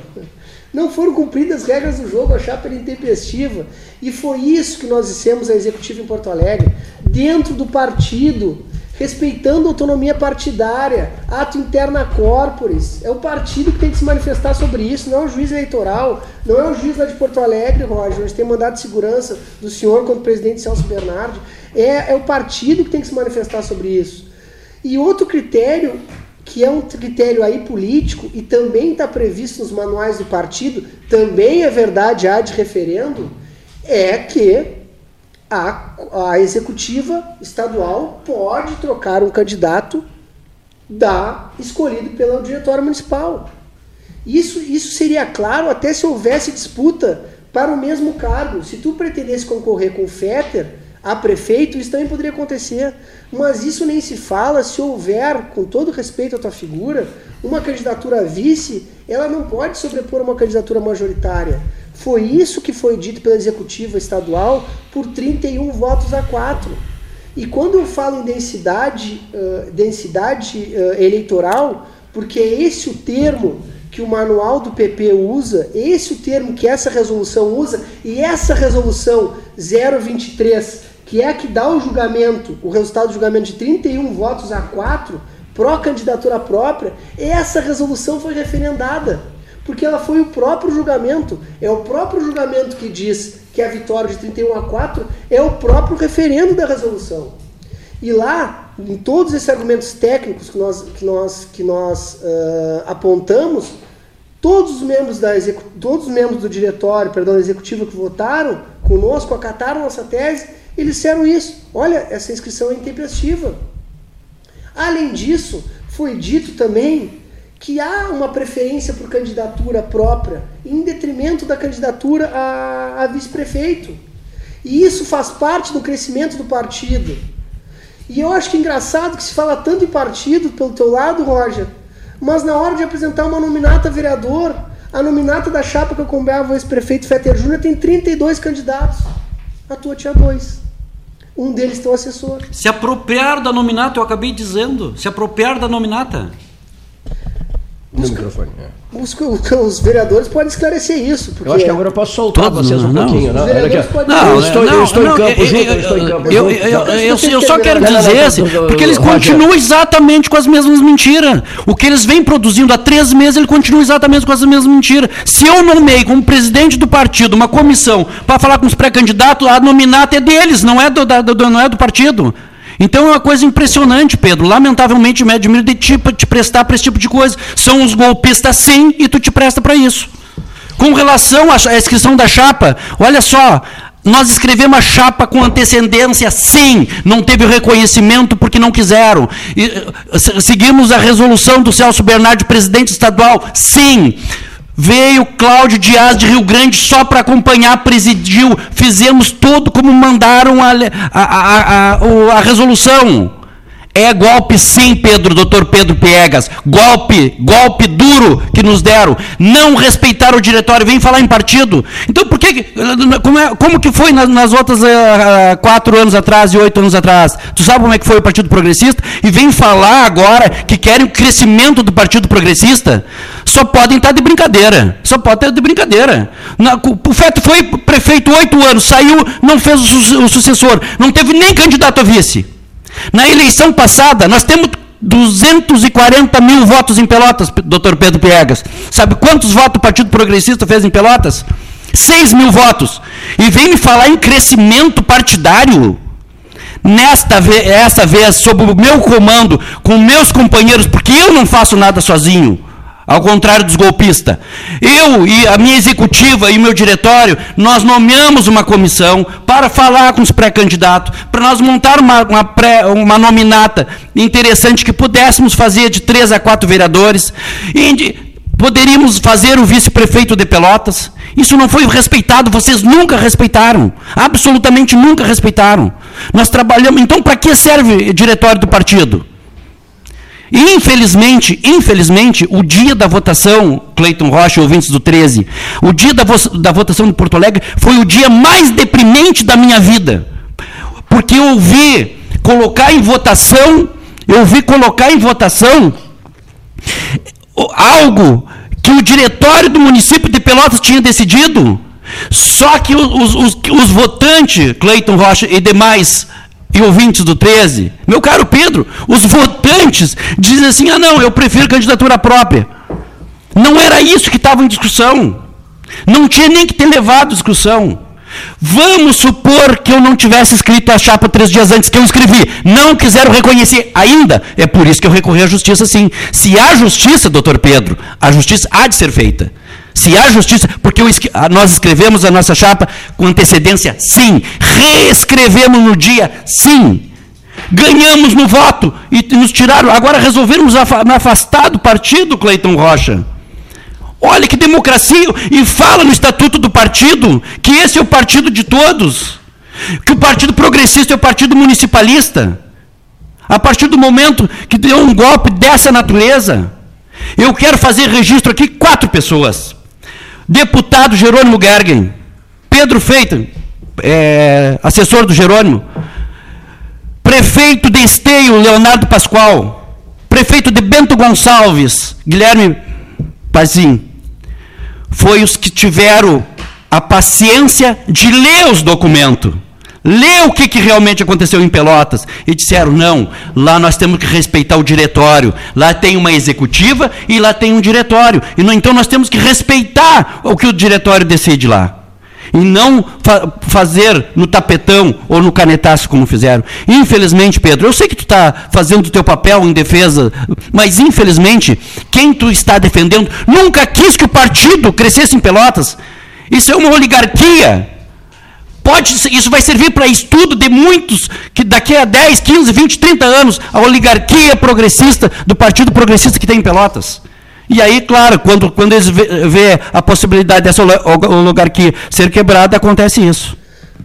[SPEAKER 6] Não foram cumpridas as regras do jogo, a chapa era intempestiva. E foi isso que nós dissemos à executiva em Porto Alegre. Dentro do partido, respeitando a autonomia partidária, ato interna corporis. É o partido que tem que se manifestar sobre isso, não é o juiz eleitoral, não é o juiz lá de Porto Alegre, Roger, onde tem mandado de segurança do senhor contra o presidente Celso Bernardi. É, é o partido que tem que se manifestar sobre isso. E outro critério, que é um critério aí político e também está previsto nos manuais do partido, também é verdade há de referendo, é que a, a executiva estadual pode trocar um candidato da escolhido pelo diretório municipal. Isso, isso seria claro até se houvesse disputa para o mesmo cargo. Se tu pretendesse concorrer com o Fetter a prefeito, isso também poderia acontecer. Mas isso nem se fala se houver, com todo respeito à tua figura, uma candidatura a vice, ela não pode sobrepor uma candidatura majoritária. Foi isso que foi dito pela executiva estadual por 31 votos a 4. E quando eu falo em densidade, uh, densidade uh, eleitoral, porque é esse o termo que o manual do PP usa, esse o termo que essa resolução usa, e essa resolução 023, que é a que dá o julgamento, o resultado do julgamento de 31 votos a 4, pró-candidatura própria, essa resolução foi referendada porque ela foi o próprio julgamento. É o próprio julgamento que diz que a vitória de 31 a 4 é o próprio referendo da resolução. E lá, em todos esses argumentos técnicos que nós, que nós, que nós uh, apontamos, todos os membros da todos os membros do diretório, perdão, executivo que votaram conosco, acataram nossa tese, eles disseram isso. Olha, essa inscrição é intempestiva. Além disso, foi dito também que há uma preferência por candidatura própria em detrimento da candidatura a, a vice-prefeito. E isso faz parte do crescimento do partido. E eu acho que é engraçado que se fala tanto em partido pelo teu lado, Roger, mas na hora de apresentar uma nominata a vereador, a nominata da chapa que acompanhava o ex-prefeito Fetter Júnior tem 32 candidatos. A tua tinha dois. Um deles teu assessor.
[SPEAKER 5] Se apropriar da nominata, eu acabei dizendo. Se apropriar da nominata.
[SPEAKER 4] No microfone. É.
[SPEAKER 6] Os, os, vereadores podem esclarecer isso. Porque
[SPEAKER 4] eu acho que agora eu posso soltar
[SPEAKER 5] Todos,
[SPEAKER 4] vocês um
[SPEAKER 5] não,
[SPEAKER 4] pouquinho.
[SPEAKER 5] Não,
[SPEAKER 4] não, estou,
[SPEAKER 5] não,
[SPEAKER 4] eu estou
[SPEAKER 5] não,
[SPEAKER 4] em campo
[SPEAKER 5] eu,
[SPEAKER 4] junto,
[SPEAKER 5] eu,
[SPEAKER 4] eu estou em campo
[SPEAKER 5] eu, só quero dizer,
[SPEAKER 4] não,
[SPEAKER 5] assim,
[SPEAKER 4] não,
[SPEAKER 5] porque eles continuam exatamente com as mesmas mentiras. O que eles vêm produzindo há três meses, ele continua exatamente com as mesmas mentiras. Se eu nomeei como presidente do partido uma comissão para falar com os pré-candidatos, a nominata é deles, não é do, da, do, não é do partido. Então é uma coisa impressionante, Pedro. Lamentavelmente, me admiro de te, te prestar para esse tipo de coisa. São os golpistas sim e tu te presta para isso. Com relação à inscrição da chapa, olha só, nós escrevemos a chapa com antecedência, sim, não teve reconhecimento porque não quiseram. E, eh, seguimos a resolução do Celso Bernardi, presidente estadual, sim. Veio Cláudio Dias de Rio Grande só para acompanhar, presidiu, fizemos tudo como mandaram a, a, a, a, a resolução. É golpe sim, Pedro, doutor Pedro Piegas. Golpe, golpe duro que nos deram. Não respeitaram o diretório, vem falar em partido. Então por que. Como, é, como que foi nas, nas outras uh, quatro anos atrás e oito anos atrás? Tu sabe como é que foi o Partido Progressista? E vem falar agora que querem o crescimento do Partido Progressista? Só podem estar de brincadeira. Só pode estar de brincadeira. Na, o Feto foi prefeito oito anos, saiu, não fez o, o sucessor, não teve nem candidato a vice. Na eleição passada, nós temos 240 mil votos em Pelotas, doutor Pedro Piegas. Sabe quantos votos o Partido Progressista fez em Pelotas? 6 mil votos. E vem me falar em crescimento partidário. Nesta vez, essa vez, sob o meu comando, com meus companheiros, porque eu não faço nada sozinho ao contrário dos golpistas. Eu e a minha executiva e o meu diretório, nós nomeamos uma comissão para falar com os pré-candidatos, para nós montar uma, uma, pré, uma nominata interessante que pudéssemos fazer de três a quatro vereadores. E poderíamos fazer o vice-prefeito de Pelotas. Isso não foi respeitado, vocês nunca respeitaram. Absolutamente nunca respeitaram. Nós trabalhamos. Então, para que serve o diretório do partido? Infelizmente, infelizmente, o dia da votação, Cleiton Rocha, ouvintes do 13, o dia da, vo da votação de Porto Alegre foi o dia mais deprimente da minha vida. Porque eu vi colocar em votação, eu vi colocar em votação algo que o diretório do município de Pelotas tinha decidido, só que os, os, os votantes, Cleiton Rocha e demais e ouvintes do 13, meu caro Pedro, os votantes dizem assim: ah, não, eu prefiro candidatura própria. Não era isso que estava em discussão. Não tinha nem que ter levado discussão. Vamos supor que eu não tivesse escrito a chapa três dias antes que eu escrevi. Não quiseram reconhecer ainda. É por isso que eu recorri à justiça, sim. Se há justiça, doutor Pedro, a justiça há de ser feita. Se há justiça, porque nós escrevemos a nossa chapa com antecedência, sim. Reescrevemos no dia, sim. Ganhamos no voto e nos tiraram. Agora resolvemos afastar do partido, Cleiton Rocha. Olha que democracia! E fala no estatuto do partido que esse é o partido de todos. Que o partido progressista é o partido municipalista. A partir do momento que deu um golpe dessa natureza, eu quero fazer registro aqui quatro pessoas deputado Jerônimo Gergen, Pedro Feita, é, assessor do Jerônimo, prefeito de Esteio, Leonardo Pascoal, prefeito de Bento Gonçalves, Guilherme Pazin, foi os que tiveram a paciência de ler os documentos Lê o que, que realmente aconteceu em Pelotas. E disseram: não, lá nós temos que respeitar o diretório. Lá tem uma executiva e lá tem um diretório. E então nós temos que respeitar o que o diretório decide lá. E não fa fazer no tapetão ou no canetaço como fizeram. Infelizmente, Pedro, eu sei que tu está fazendo o teu papel em defesa, mas infelizmente, quem tu está defendendo nunca quis que o partido crescesse em Pelotas. Isso é uma oligarquia. Pode, isso vai servir para estudo de muitos que daqui a 10, 15, 20, 30 anos, a oligarquia progressista do Partido Progressista que tem em Pelotas. E aí, claro, quando, quando eles vê, a possibilidade dessa oligarquia ser quebrada, acontece isso.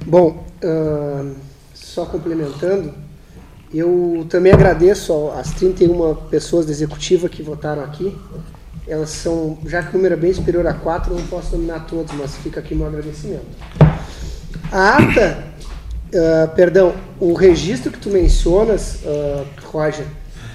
[SPEAKER 6] Bom, uh, só complementando, eu também agradeço às 31 pessoas da executiva que votaram aqui. Elas são, já que o número é bem superior a 4, não posso nominar todos, mas fica aqui meu agradecimento. A ata, uh, perdão, o registro que tu mencionas, uh, Roger,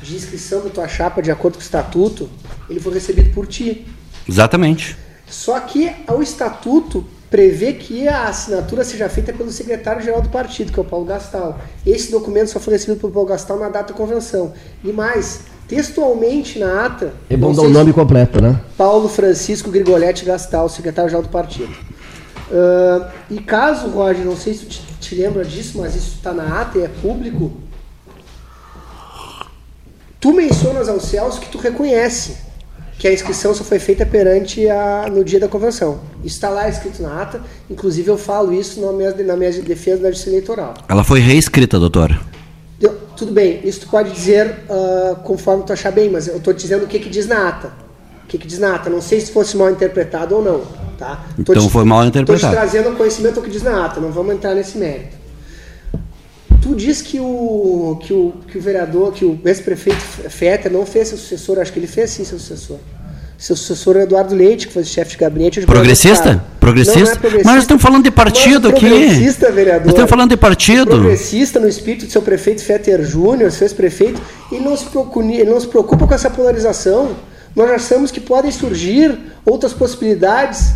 [SPEAKER 6] de inscrição da tua chapa de acordo com o estatuto, ele foi recebido por ti.
[SPEAKER 5] Exatamente.
[SPEAKER 6] Só que o estatuto prevê que a assinatura seja feita pelo secretário-geral do partido, que é o Paulo Gastal. Esse documento só foi recebido pelo Paulo Gastal na data da convenção. E mais, textualmente na ata.
[SPEAKER 4] É bom dar o nome completo, né?
[SPEAKER 6] Paulo Francisco Grigoletti Gastal, secretário-geral do partido. Uh, e caso, Roger, não sei se tu te, te lembra disso, mas isso está na ata e é público, tu mencionas aos céus que tu reconhece que a inscrição só foi feita perante a, no dia da convenção. Isso está lá escrito na ata, inclusive eu falo isso na minha, na minha defesa da justiça eleitoral.
[SPEAKER 5] Ela foi reescrita, doutora.
[SPEAKER 6] Eu, tudo bem, isso tu pode dizer uh, conforme tu achar bem, mas eu estou dizendo o que, que diz na ata. O que, que diz na ata. Não sei se fosse mal interpretado ou não. Tá?
[SPEAKER 5] Tô então te, foi mal interpretado.
[SPEAKER 6] Estou te trazendo conhecimento ao que diz na ata, não vamos entrar nesse mérito. Tu diz que o, que o, que o vereador, que o ex-prefeito Fetter não fez seu sucessor, acho que ele fez sim seu sucessor. Seu sucessor é Eduardo Leite, que foi chefe de gabinete.
[SPEAKER 5] Progressista? Progressista? Não, não é progressista? Mas nós estamos falando de partido aqui.
[SPEAKER 6] Progressista, vereador. Nós
[SPEAKER 5] estamos falando de partido.
[SPEAKER 6] Progressista no espírito do seu prefeito Fetter Júnior, seu ex-prefeito, e não se preocupa, ele não se preocupa com essa polarização. Nós achamos que podem surgir outras possibilidades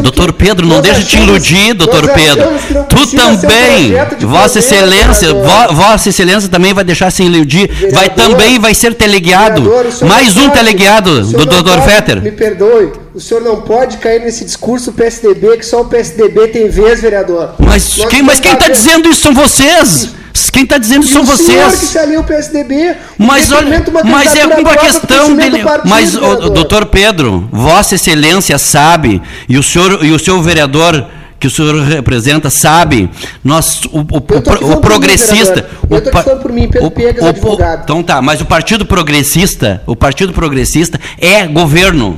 [SPEAKER 5] Doutor Pedro, não deixe de te iludir, doutor Pedro. Tu também, Vossa Excelência, Vossa Excelência também vai deixar sem iludir. Vai também vai ser teleguiado. Mais um teleguiado do doutor Fetter.
[SPEAKER 6] Me perdoe, o senhor não pode cair nesse discurso PSDB que só o PSDB tem vez, vereador.
[SPEAKER 5] Mas quem, mas quem está dizendo isso são vocês. Quem está dizendo e são o vocês.
[SPEAKER 6] que se alia o PSDB.
[SPEAKER 5] Mas, olha, mas é uma questão dele. Partido, mas, o, doutor Pedro, Vossa Excelência sabe, e o senhor, e o seu vereador que o senhor representa sabe, nós, o, o, o, o progressista.
[SPEAKER 6] Mim, eu estou falando por mim, Pedro Piegas, advogado.
[SPEAKER 5] Então tá, mas o Partido Progressista, o Partido Progressista é governo.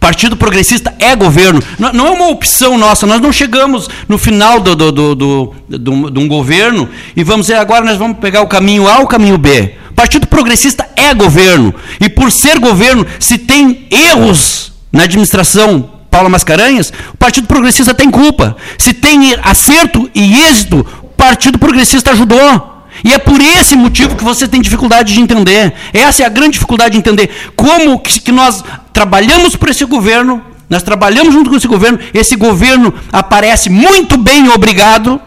[SPEAKER 5] Partido Progressista é governo. Não, é uma opção nossa. Nós não chegamos no final do, do, do, do, do, de um governo e vamos dizer agora nós vamos pegar o caminho A ou o caminho B. Partido Progressista é governo. E por ser governo, se tem erros na administração Paula Mascarenhas, o Partido Progressista tem culpa. Se tem acerto e êxito, o Partido Progressista ajudou. E é por esse motivo que você tem dificuldade de entender. Essa é a grande dificuldade de entender. Como que, nós trabalhamos por esse governo, nós trabalhamos junto com esse governo, esse governo aparece muito bem, obrigado,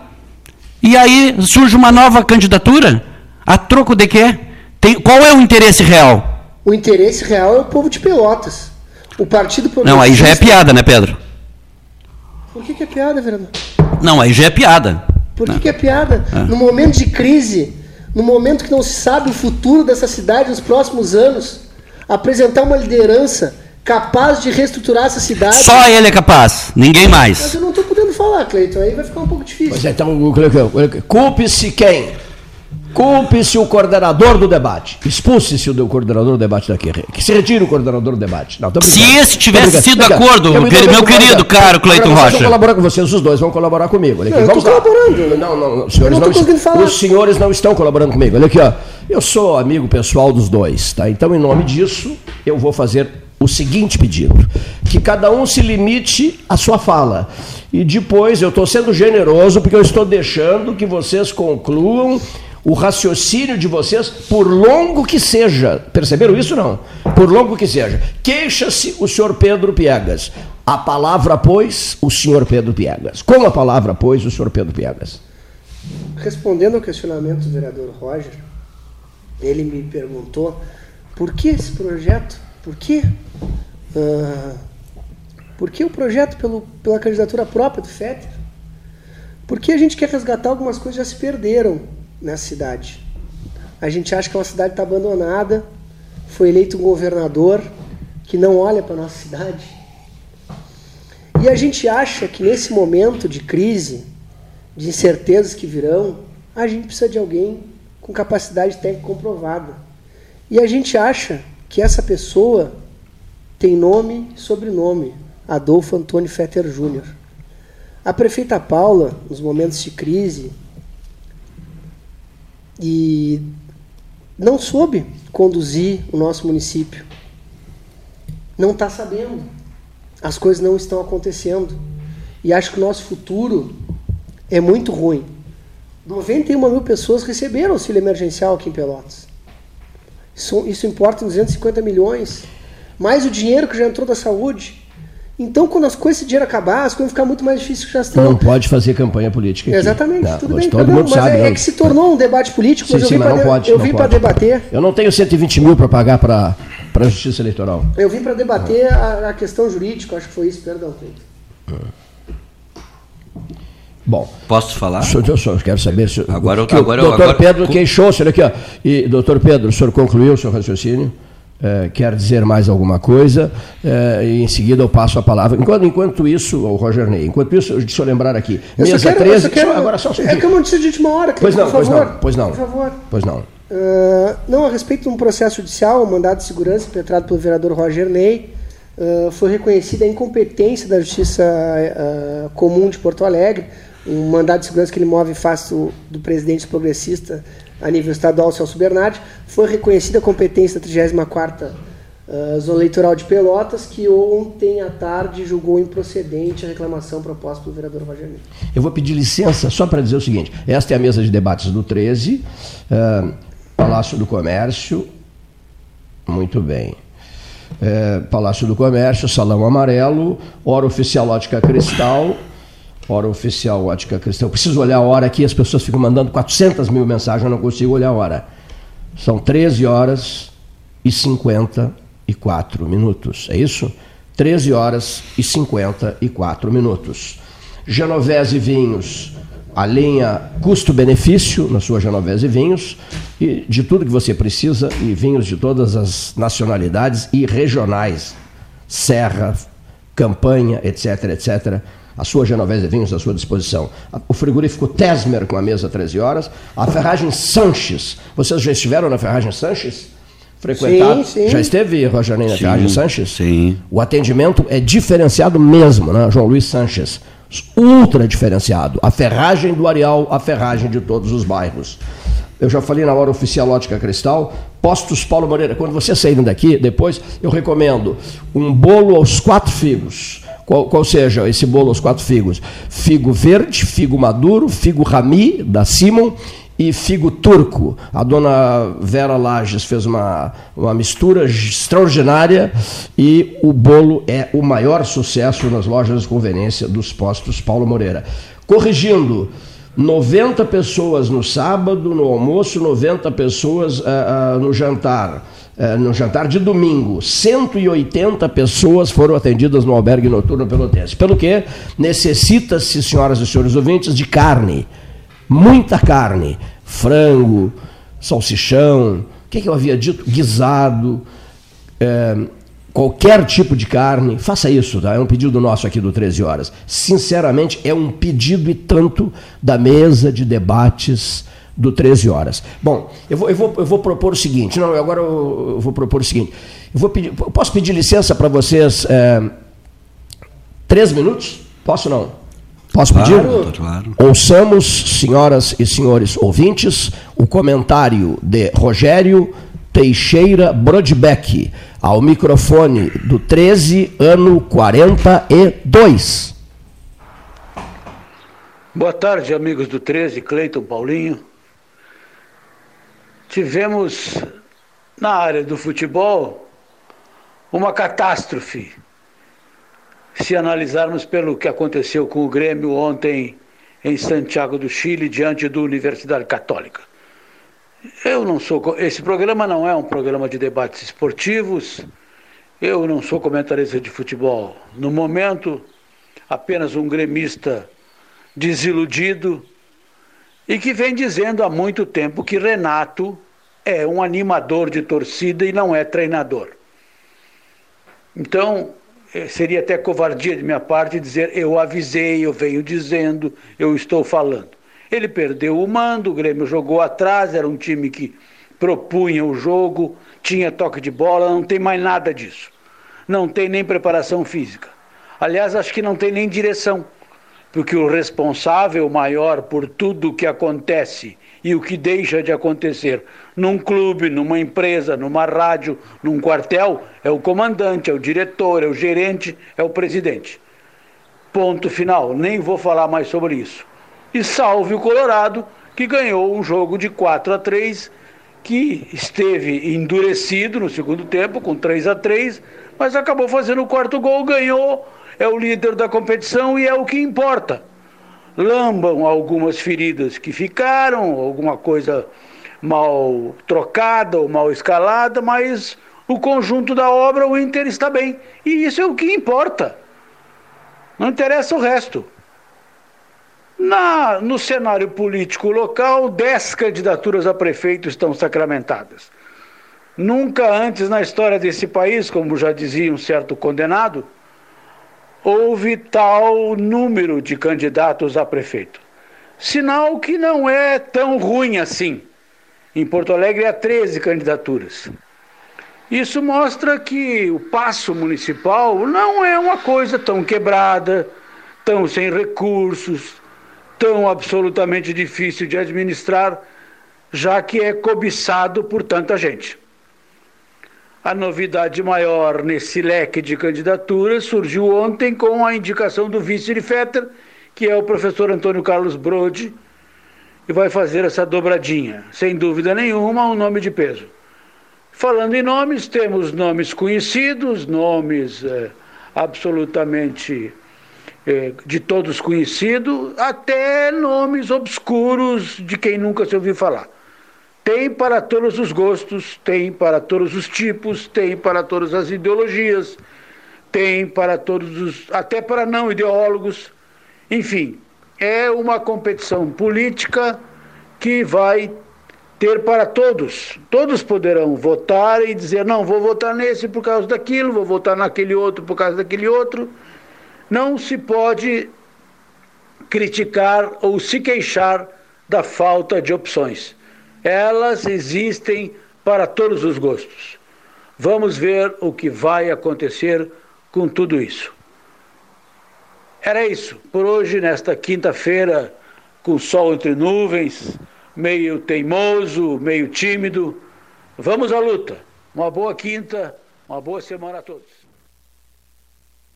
[SPEAKER 5] E aí surge uma nova candidatura? A troco de quê? Tem, qual é o interesse real?
[SPEAKER 6] O interesse real é o povo de Pelotas. O Partido
[SPEAKER 5] Não, aí já é piada, né, Pedro?
[SPEAKER 6] Por que, que é piada, vereador?
[SPEAKER 5] Não, aí já é piada.
[SPEAKER 6] Por que, que é piada? É. No momento de crise, no momento que não se sabe o futuro dessa cidade nos próximos anos, apresentar uma liderança capaz de reestruturar essa cidade.
[SPEAKER 5] Só ele é capaz, ninguém mais.
[SPEAKER 6] Mas eu não estou podendo falar, Cleiton, aí vai ficar um pouco difícil. Mas
[SPEAKER 4] então, culpe-se quem? Culpe-se o coordenador do debate. Expulse-se o coordenador do debate daqui. Que se retire o coordenador do debate.
[SPEAKER 5] Não, se esse tivesse sido acordo, meu querido caro Cleiton Rocha.
[SPEAKER 4] Vou colaborar com vocês, os dois vão colaborar comigo.
[SPEAKER 6] Olha aqui, não, eu estou colaborando.
[SPEAKER 4] Não, não, os senhores não, não os senhores não estão colaborando comigo. Olha aqui, ó. Eu sou amigo pessoal dos dois, tá? Então, em nome disso, eu vou fazer o seguinte pedido: que cada um se limite à sua fala. E depois eu estou sendo generoso porque eu estou deixando que vocês concluam o raciocínio de vocês, por longo que seja. Perceberam isso não? Por longo que seja. Queixa-se o senhor Pedro Piegas. A palavra, pois, o senhor Pedro Piegas. Com a palavra, pois, o senhor Pedro Piegas.
[SPEAKER 6] Respondendo ao questionamento do vereador Roger, ele me perguntou por que esse projeto, por que, uh, por que o projeto pelo, pela candidatura própria do FETER? Porque a gente quer resgatar algumas coisas que já se perderam nessa cidade. A gente acha que a nossa cidade está abandonada, foi eleito um governador que não olha para a nossa cidade. E a gente acha que nesse momento de crise, de incertezas que virão, a gente precisa de alguém com capacidade técnica comprovada. E a gente acha que essa pessoa tem nome e sobrenome, Adolfo Antônio Fetter Júnior. A prefeita Paula, nos momentos de crise, e não soube conduzir o nosso município. Não está sabendo. As coisas não estão acontecendo. E acho que o nosso futuro é muito ruim. 91 mil pessoas receberam auxílio emergencial aqui em Pelotas. Isso, isso importa em 250 milhões. Mais o dinheiro que já entrou da saúde. Então, quando as coisas, esse dinheiro acabar, as coisas vão ficar muito mais difíceis que já estão.
[SPEAKER 4] Não pode fazer campanha política. Aqui.
[SPEAKER 6] Exatamente, não, tudo bem. Todo mundo mas sabe, é, é, que se tornou um debate político,
[SPEAKER 4] sim, mas sim, eu vim para
[SPEAKER 6] de, eu vim para debater.
[SPEAKER 4] Eu não tenho 120 mil para pagar para a Justiça Eleitoral.
[SPEAKER 6] Eu vim para debater a, a, questão jurídica, acho que foi isso, perdão, Cleiton.
[SPEAKER 5] Bom. Posso falar?
[SPEAKER 4] Eu só quero saber se.
[SPEAKER 5] Agora, eu, agora,
[SPEAKER 4] o doutor
[SPEAKER 5] agora,
[SPEAKER 4] Pedro queixou-se, olha aqui, ó. E, doutor Pedro, o senhor concluiu o seu raciocínio? É, quer dizer mais alguma coisa, é, e em seguida eu passo a palavra. Enquanto, enquanto isso, o Roger Ney, enquanto isso, deixa eu lembrar aqui.
[SPEAKER 6] Eu mesa quero, 13. Quero, só, agora só um É que é uma notícia de última hora,
[SPEAKER 4] pois não,
[SPEAKER 6] por
[SPEAKER 4] favor. Pois não,
[SPEAKER 6] pois não. Por favor.
[SPEAKER 4] Pois não.
[SPEAKER 6] Uh, não, a respeito de um processo judicial, um mandado de segurança impetrado pelo vereador Roger Ney, uh, foi reconhecida a incompetência da Justiça uh, Comum de Porto Alegre, um mandado de segurança que ele move face do, do presidente progressista a nível estadual, Celso Bernardi, foi reconhecida a competência da 34ª uh, Zona Eleitoral de Pelotas, que ontem à tarde julgou improcedente a reclamação proposta pelo vereador Roger
[SPEAKER 4] Eu vou pedir licença só para dizer o seguinte, esta é a mesa de debates do 13, uh, Palácio do Comércio, muito bem. É, Palácio do Comércio, Salão Amarelo, Hora Oficial Ótica Cristal, hora oficial ótica cristã. Eu preciso olhar a hora aqui, as pessoas ficam mandando 400 mil mensagens, eu não consigo olhar a hora. São 13 horas e 54 minutos, é isso? 13 horas e 54 minutos. Genovese Vinhos, a linha custo-benefício na sua Genovese Vinhos, e de tudo que você precisa, e vinhos de todas as nacionalidades e regionais, Serra, Campanha, etc, etc a sua Genovese Vinhos à sua disposição. O frigorífico Tesmer com a mesa 13 horas. A ferragem Sanches. Vocês já estiveram na ferragem Sanches? Frequentado? Sim, sim. Já esteve, Rojanei, na sim, ferragem Sanches?
[SPEAKER 5] Sim.
[SPEAKER 4] O atendimento é diferenciado mesmo, né? João Luiz Sanches. Ultra diferenciado. A ferragem do Areal, a ferragem de todos os bairros. Eu já falei na hora oficial Ótica Cristal, Postos Paulo Moreira. Quando vocês saírem daqui, depois, eu recomendo um bolo aos quatro figos qual, qual, seja esse bolo aos quatro figos? Figo verde, figo maduro, figo rami, da Simon, e figo turco. A dona Vera Lages fez uma, uma mistura extraordinária e o bolo é o maior sucesso nas lojas de conveniência dos postos Paulo Moreira. Corrigindo, 90 pessoas no sábado, no almoço, 90 pessoas uh, uh, no jantar. Uh, no jantar de domingo, 180 pessoas foram atendidas no albergue noturno pelotense. Pelo que necessita-se, senhoras e senhores ouvintes, de carne. Muita carne. Frango, salsichão, o que, que eu havia dito? Guisado. É, qualquer tipo de carne, faça isso, tá? É um pedido nosso aqui do 13 Horas. Sinceramente, é um pedido e tanto da mesa de debates do 13 Horas. Bom, eu vou, eu vou, eu vou propor o seguinte, não, agora eu, vou propor o seguinte, eu vou pedir, posso pedir licença para vocês é, três minutos? Posso não? Posso pedir? Claro, claro. Ouçamos, senhoras e senhores ouvintes, o comentário de Rogério Teixeira Brodbeck, ao microfone do 13, ano 42.
[SPEAKER 7] Boa tarde, amigos do 13, Cleiton Paulinho. Tivemos na área do futebol uma catástrofe. Se analisarmos pelo que aconteceu com o Grêmio ontem em Santiago do Chile, diante da Universidade Católica. Eu não sou. Esse programa não é um programa de debates esportivos. Eu não sou comentarista de futebol. No momento, apenas um gremista desiludido e que vem dizendo há muito tempo que Renato é um animador de torcida e não é treinador. Então, eh, seria até covardia de minha parte dizer eu avisei, eu venho dizendo, eu estou falando. Ele perdeu o mando, o Grêmio jogou atrás, era um time que propunha o jogo, tinha toque de bola, não tem mais nada disso. Não tem nem preparação física. Aliás, acho que não tem nem direção, porque o responsável maior por tudo o que acontece e o que deixa de acontecer num clube, numa empresa, numa rádio, num quartel, é o comandante, é o diretor, é o gerente, é o presidente. Ponto final. Nem vou falar mais sobre isso e salve o Colorado, que ganhou um jogo de 4 a 3, que esteve endurecido no segundo tempo, com 3 a 3, mas acabou fazendo o quarto gol, ganhou, é o líder da competição e é o que importa. Lambam algumas feridas que ficaram, alguma coisa mal trocada ou mal escalada, mas o conjunto da obra, o Inter está bem. E isso é o que importa. Não interessa o resto. Na, no cenário político local, dez candidaturas a prefeito estão sacramentadas. Nunca antes na história desse país, como já dizia um certo condenado, houve tal número de candidatos a prefeito. Sinal que não é tão ruim assim. Em Porto Alegre há 13 candidaturas. Isso mostra que o passo municipal não é uma coisa tão quebrada, tão sem recursos, tão absolutamente difícil de administrar, já que é cobiçado por tanta gente. A novidade maior nesse leque de candidaturas surgiu ontem com a indicação do vice de Fetter, que é o professor Antônio Carlos Brode, e vai fazer essa dobradinha. Sem dúvida nenhuma, um nome de peso. Falando em nomes, temos nomes conhecidos, nomes é, absolutamente é, de todos conhecido, até nomes obscuros de quem nunca se ouviu falar. Tem para todos os gostos, tem para todos os tipos, tem para todas as ideologias, tem para todos os. até para não ideólogos. Enfim, é uma competição política que vai ter para todos. Todos poderão votar e dizer: não, vou votar nesse por causa daquilo, vou votar naquele outro por causa daquele outro. Não se pode criticar ou se queixar da falta de opções. Elas existem para todos os gostos. Vamos ver o que vai acontecer com tudo isso. Era isso por hoje, nesta quinta-feira, com sol entre nuvens, meio teimoso, meio tímido. Vamos à luta. Uma boa quinta, uma boa semana a todos.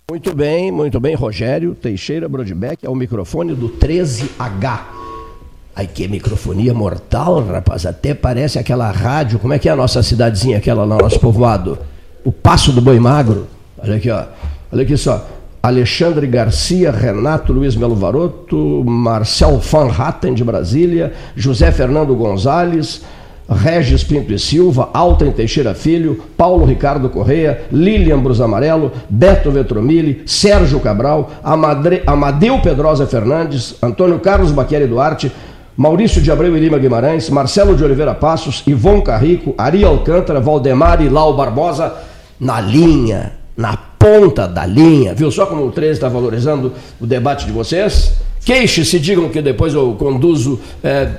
[SPEAKER 4] Muito bem, muito bem, Rogério Teixeira Brodbeck, ao microfone do 13H. Ai, que microfonia mortal, rapaz, até parece aquela rádio, como é que é a nossa cidadezinha, aquela lá, nosso povoado? O Passo do Boi Magro. Olha aqui, ó. Olha aqui só. Alexandre Garcia, Renato Luiz Melo Varoto, Marcel Van Hatten de Brasília, José Fernando Gonzalez, Regis Pinto e Silva, Alten Teixeira Filho, Paulo Ricardo Correia, Lilian Brus Amarelo, Beto Vetromilli, Sérgio Cabral, Amadeu Pedrosa Fernandes, Antônio Carlos Baqueri Duarte, Maurício de Abreu e Lima Guimarães, Marcelo de Oliveira Passos, Ivon Carrico, Ari Alcântara, Valdemar e Lau Barbosa, na linha, na ponta da linha. Viu só como o 13 está valorizando o debate de vocês? Queixe-se, digam que depois eu conduzo, é,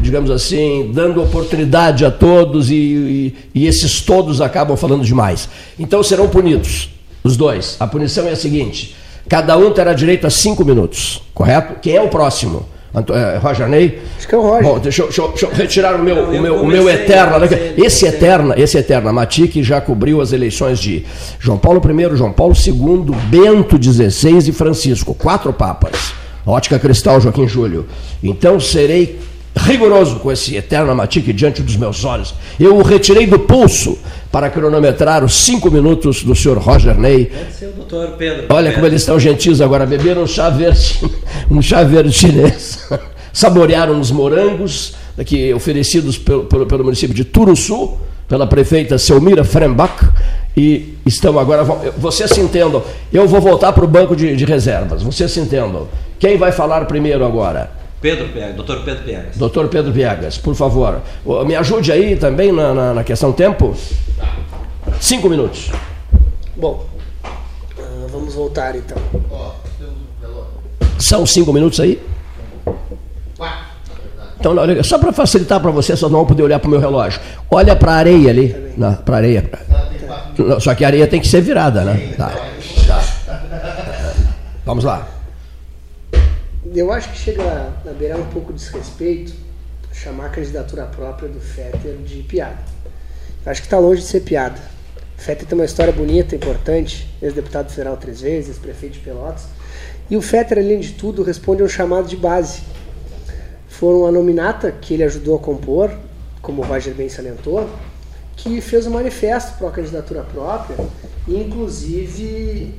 [SPEAKER 4] digamos assim, dando oportunidade a todos e, e, e esses todos acabam falando demais. Então serão punidos, os dois. A punição é a seguinte: cada um terá direito a cinco minutos, correto? Quem é o próximo? É, Roger Ney?
[SPEAKER 6] Acho que é o Roger.
[SPEAKER 4] Bom, deixa eu, deixa deixa eu retirar o meu, o meu, o meu Eterna. Né? Esse Eterna, esse Eterna, Matic já cobriu as eleições de João Paulo I, João Paulo II, Bento XVI e Francisco. Quatro papas. Ótica Cristal, Joaquim Júlio. Então serei rigoroso com esse eterno Matic diante dos meus olhos. Eu o retirei do pulso para cronometrar os cinco minutos do senhor Roger Ney.
[SPEAKER 8] Ser o doutor Pedro.
[SPEAKER 4] Olha como eles estão gentis agora, beberam um chá verde, *laughs* um chá verde chinês, *laughs* saborearam os morangos aqui oferecidos pelo, pelo, pelo município de Turuçu, pela prefeita Selmira Frembach, e estão agora. Vocês se entendam, eu vou voltar para o banco de, de reservas, vocês se entendam. Quem vai falar primeiro agora?
[SPEAKER 8] Pedro Piegas, doutor Pedro Piegas.
[SPEAKER 4] Doutor Pedro Piegas, por favor. Me ajude aí também na, na, na questão tempo. Cinco minutos.
[SPEAKER 6] Bom, uh, vamos voltar então.
[SPEAKER 4] São cinco minutos aí? Então, olha, só para facilitar para você, só não vão poder olhar para o meu relógio. Olha para a areia ali. Para a areia. Só que a areia tem que ser virada, né? Tá. Vamos lá
[SPEAKER 6] eu acho que chega a beirar um pouco de desrespeito chamar a candidatura própria do Fetter de piada. Eu acho que está longe de ser piada. O Fetter tem uma história bonita, importante, ex-deputado federal três vezes, prefeito de Pelotas. E o Fetter, além de tudo, responde a um chamado de base. Foram a nominata que ele ajudou a compor, como o Roger bem salientou, que fez um manifesto para a candidatura própria inclusive,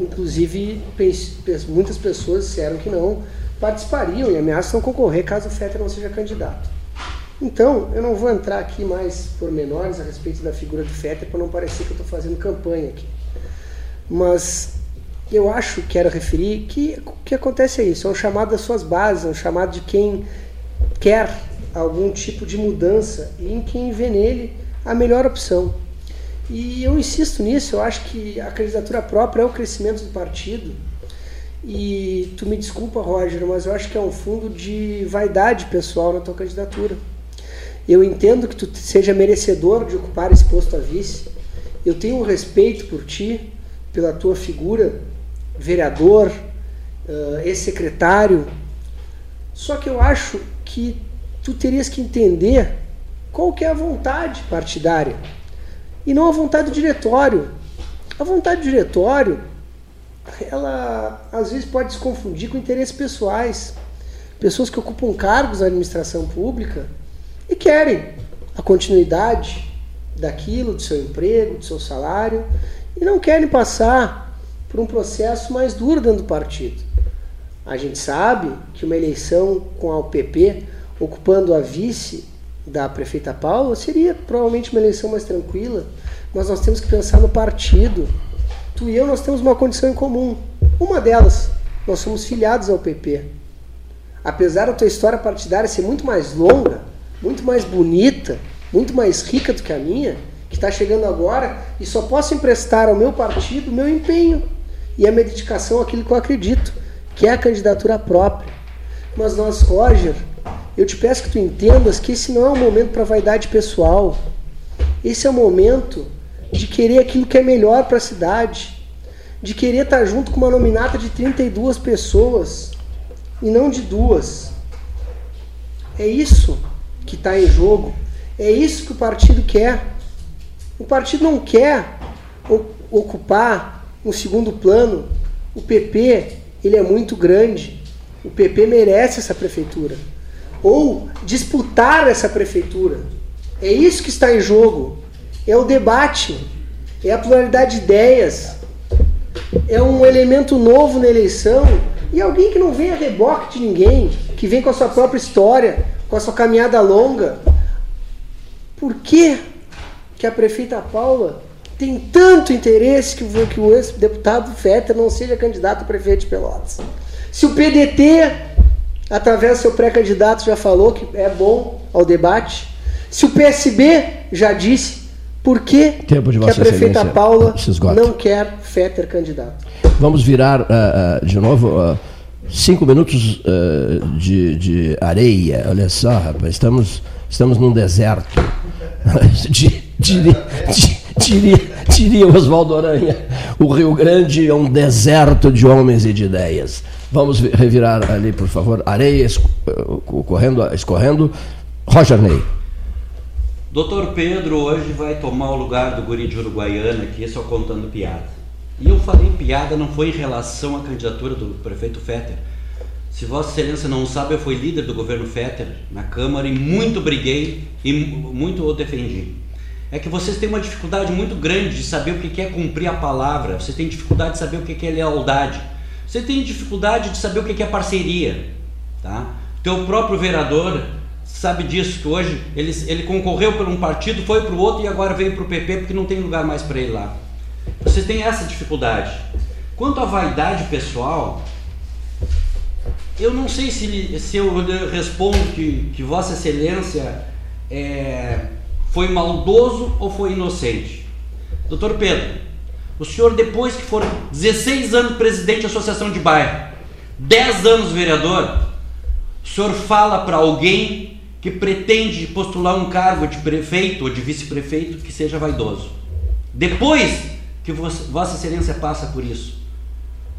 [SPEAKER 6] Inclusive, muitas pessoas disseram que não participariam e ameaçam concorrer caso o Fetter não seja candidato. Então, eu não vou entrar aqui mais por menores a respeito da figura do Fetter para não parecer que eu estou fazendo campanha aqui. Mas eu acho, quero referir, que o que acontece é isso, é um chamado das suas bases, é um chamado de quem quer algum tipo de mudança e em quem vê nele a melhor opção. E eu insisto nisso, eu acho que a candidatura própria é o crescimento do partido. E tu me desculpa, Roger, mas eu acho que é um fundo de vaidade pessoal na tua candidatura. Eu entendo que tu seja merecedor de ocupar esse posto a vice. Eu tenho um respeito por ti, pela tua figura, vereador, uh, ex-secretário. Só que eu acho que tu terias que entender qual que é a vontade partidária e não a vontade do diretório. A vontade do diretório, ela às vezes pode se confundir com interesses pessoais. Pessoas que ocupam cargos na administração pública e querem a continuidade daquilo, do seu emprego, do seu salário, e não querem passar por um processo mais duro dentro do partido. A gente sabe que uma eleição com a UPP ocupando a vice da prefeita Paula seria provavelmente uma eleição mais tranquila, mas nós temos que pensar no partido. Tu e eu nós temos uma condição em comum. Uma delas, nós somos filiados ao PP. Apesar da tua história partidária ser muito mais longa, muito mais bonita, muito mais rica do que a minha, que está chegando agora, e só posso emprestar ao meu partido o meu empenho e a minha dedicação àquilo que eu acredito, que é a candidatura própria. Mas nós, Roger, eu te peço que tu entendas que esse não é um momento para vaidade pessoal. Esse é o momento de querer aquilo que é melhor para a cidade, de querer estar tá junto com uma nominata de 32 pessoas e não de duas. É isso que está em jogo. É isso que o partido quer. O partido não quer ocupar um segundo plano. O PP ele é muito grande. O PP merece essa prefeitura ou disputar essa prefeitura. É isso que está em jogo. É o debate, é a pluralidade de ideias. é um elemento novo na eleição e alguém que não vem a reboque de ninguém, que vem com a sua própria história, com a sua caminhada longa. Por que, que a prefeita Paula tem tanto interesse que, que o ex-deputado Fetter não seja candidato a prefeito de Pelotas? Se o PDT, através do seu pré-candidato, já falou que é bom ao debate, se o PSB já disse, por que, que a prefeita Paula não quer Fetter candidato?
[SPEAKER 4] Vamos virar uh, uh, de novo uh, cinco minutos de, de, areia. Olha só, rapaz, estamos, estamos num deserto. *laughs* diria, diria, *laughs* diria Oswaldo Aranha, o Rio Grande é um deserto de homens e de ideias. Vamos revirar ali, por favor, areia escorrendo, escorrendo. Roger Ney.
[SPEAKER 5] Doutor Pedro hoje vai tomar o lugar do guri de Uruguaiana aqui, só contando piada. E eu falei piada não foi em relação à candidatura do prefeito Fetter. Se Vossa Excelência não sabe, eu fui líder do governo Fetter na Câmara e muito briguei e muito o defendi. É que vocês têm uma dificuldade muito grande de saber o que é cumprir a palavra, vocês têm dificuldade de saber o que é lealdade. Você tem dificuldade de saber o que é parceria, tá? Teu próprio vereador sabe disso que hoje ele, ele concorreu por um partido, foi para o outro e agora veio para o PP porque não tem lugar mais para ele lá. Vocês têm essa dificuldade. Quanto à vaidade pessoal, eu não sei se, se eu respondo que, que Vossa Excelência é, foi maldoso ou foi inocente. Doutor Pedro, o senhor, depois que for 16 anos presidente da associação de bairro, 10 anos vereador, o senhor fala para alguém que pretende postular um cargo de prefeito ou de vice-prefeito que seja vaidoso. Depois que Vossa Excelência passa por isso.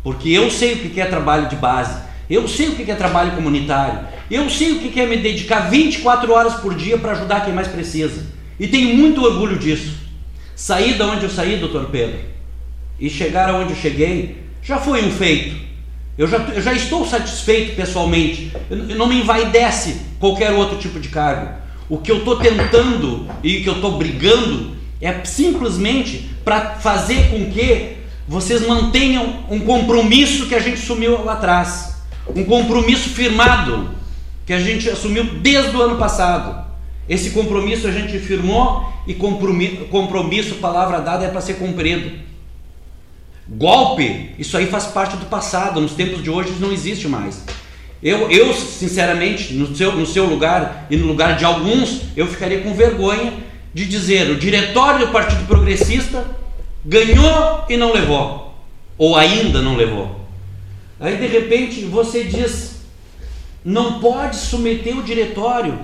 [SPEAKER 5] Porque eu sei o que é trabalho de base, eu sei o que é trabalho comunitário, eu sei o que é me dedicar 24 horas por dia para ajudar quem mais precisa. E tenho muito orgulho disso. Sair da onde eu saí, doutor Pedro, e chegar aonde eu cheguei, já foi um feito. Eu já, eu já estou satisfeito pessoalmente. Eu, eu não me envaidece qualquer outro tipo de cargo. O que eu estou tentando e que eu estou brigando é simplesmente para fazer com que vocês mantenham um compromisso que a gente assumiu lá atrás. Um compromisso firmado que a gente assumiu desde o ano passado. Esse compromisso a gente firmou e compromisso, palavra dada, é para ser cumprido. Golpe, isso aí faz parte do passado, nos tempos de hoje não existe mais. Eu, eu sinceramente, no seu, no seu lugar e no lugar de alguns, eu ficaria com vergonha de dizer o diretório do Partido Progressista ganhou e não levou, ou ainda não levou. Aí de repente você diz, não pode submeter o diretório,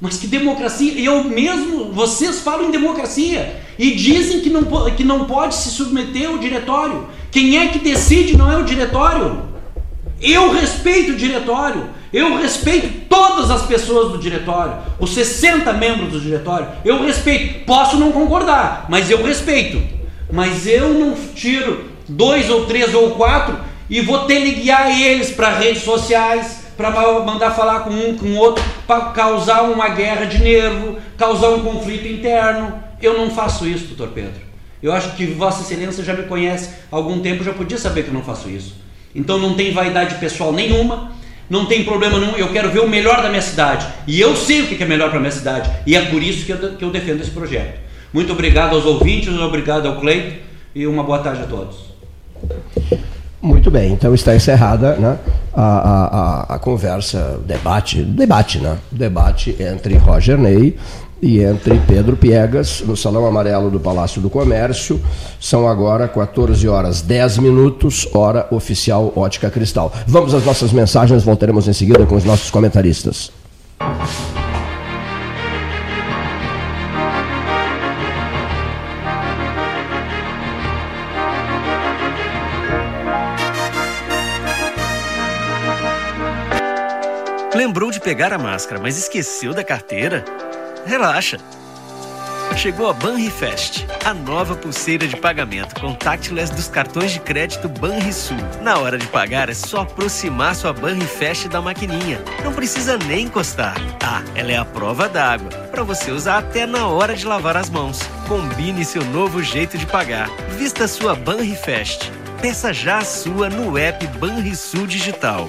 [SPEAKER 5] mas que democracia, eu mesmo, vocês falam em democracia, e dizem que não, que não pode se submeter ao diretório. Quem é que decide não é o diretório. Eu respeito o diretório. Eu respeito todas as pessoas do diretório, os 60 membros do diretório. Eu respeito. Posso não concordar, mas eu respeito. Mas eu não tiro dois ou três ou quatro e vou teleguiar eles para redes sociais, para mandar falar com um, com outro, para causar uma guerra de nervo, causar um conflito interno. Eu não faço isso, doutor Pedro. Eu acho que Vossa Excelência já me conhece há algum tempo, já podia saber que eu não faço isso. Então não tem vaidade pessoal nenhuma, não tem problema nenhum. Eu quero ver o melhor da minha cidade. E eu sei o que é melhor para a minha cidade. E é por isso que eu, que eu defendo esse projeto. Muito obrigado aos ouvintes, obrigado ao Cleito e uma boa tarde a todos.
[SPEAKER 4] Muito bem, então está encerrada né, a, a, a, conversa, debate, debate, né? Debate entre Roger Ney e entre Pedro Piegas, no Salão Amarelo do Palácio do Comércio. São agora 14 horas 10 minutos, hora oficial Ótica Cristal. Vamos às nossas mensagens, voltaremos em seguida com os nossos comentaristas.
[SPEAKER 2] Pegar a máscara, mas esqueceu da carteira? Relaxa! Chegou a Banrifest, a nova pulseira de pagamento contactless dos cartões de crédito Banrisul. Na hora de pagar é só aproximar sua Banrifest da maquininha. Não precisa nem encostar. Ah, ela é a prova d'água, para você usar até na hora de lavar as mãos. Combine seu novo jeito de pagar. Vista sua Banrifest Peça já a sua no app Banrisul Digital.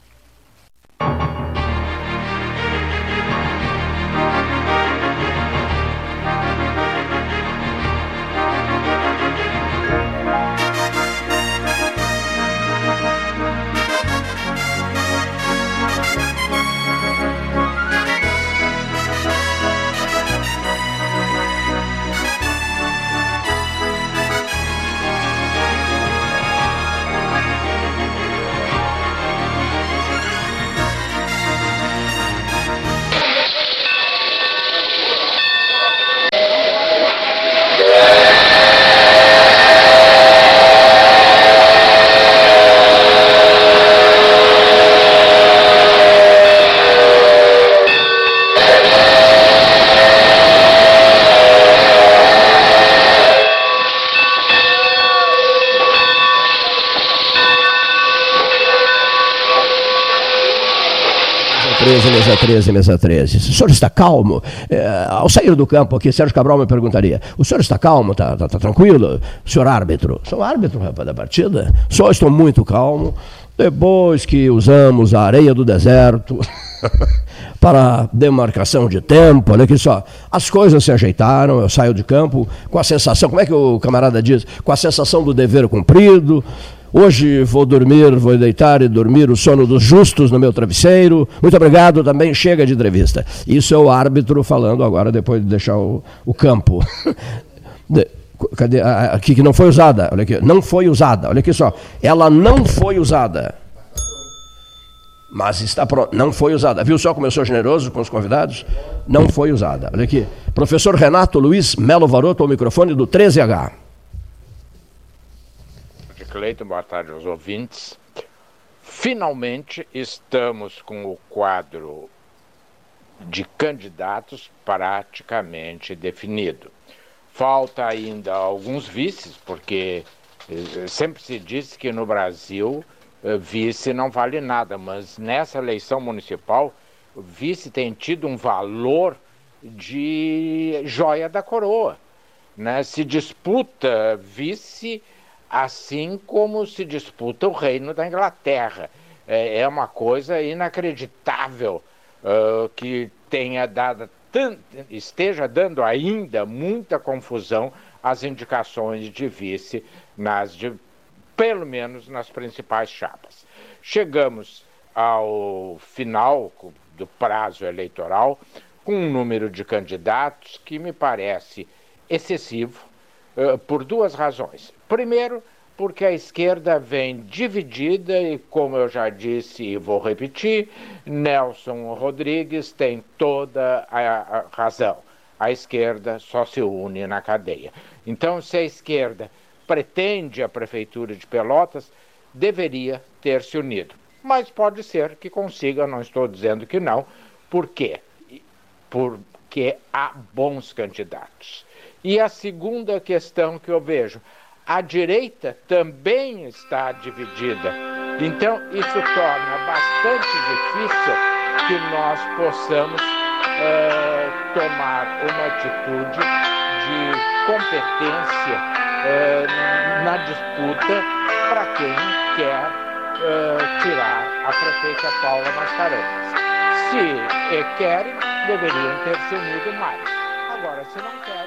[SPEAKER 4] 13, mesa 13, mesa 13. O senhor está calmo? É, ao sair do campo aqui, Sérgio Cabral me perguntaria: o senhor está calmo? Está tá, tá tranquilo? Senhor árbitro? Sou árbitro, rapaz, da partida? Só estou muito calmo. Depois que usamos a areia do deserto *laughs* para demarcação de tempo, olha aqui só, as coisas se ajeitaram, eu saio de campo com a sensação, como é que o camarada diz? Com a sensação do dever cumprido. Hoje vou dormir, vou deitar e dormir o sono dos justos no meu travesseiro. Muito obrigado, também chega de entrevista. Isso é o árbitro falando agora, depois de deixar o, o campo. *laughs* De, cadê? Aqui que não foi usada, olha aqui, não foi usada, olha aqui só. Ela não foi usada. Mas está pronto, não foi usada. Viu só como eu sou generoso com os convidados? Não foi usada. Olha aqui. Professor Renato Luiz Melo Varoto, ao microfone do 13H.
[SPEAKER 9] Cleiton, boa tarde aos ouvintes. Finalmente estamos com o quadro de candidatos praticamente definido. Falta ainda alguns vices, porque eh, sempre se disse que no Brasil eh, vice não vale nada, mas nessa eleição municipal, o vice tem tido um valor de joia da coroa. Né? Se disputa vice assim como se disputa o reino da Inglaterra. É, é uma coisa inacreditável uh, que tenha dado esteja dando ainda muita confusão as indicações de vice nas de, pelo menos nas principais chapas. Chegamos ao final do prazo eleitoral com um número de candidatos que me parece excessivo uh, por duas razões. Primeiro, porque a esquerda vem dividida e, como eu já disse e vou repetir, Nelson Rodrigues tem toda a razão. A esquerda só se une na cadeia. Então, se a esquerda pretende a prefeitura de Pelotas, deveria ter se unido. Mas pode ser que consiga, não estou dizendo que não. Por quê? Porque há bons candidatos. E a segunda questão que eu vejo, a direita também está dividida. Então, isso torna bastante difícil que nós possamos é, tomar uma atitude de competência é, na disputa para quem quer é, tirar a prefeita Paula Mascarenhas. Se querem, deveriam ter se unido mais. Agora, se não querem,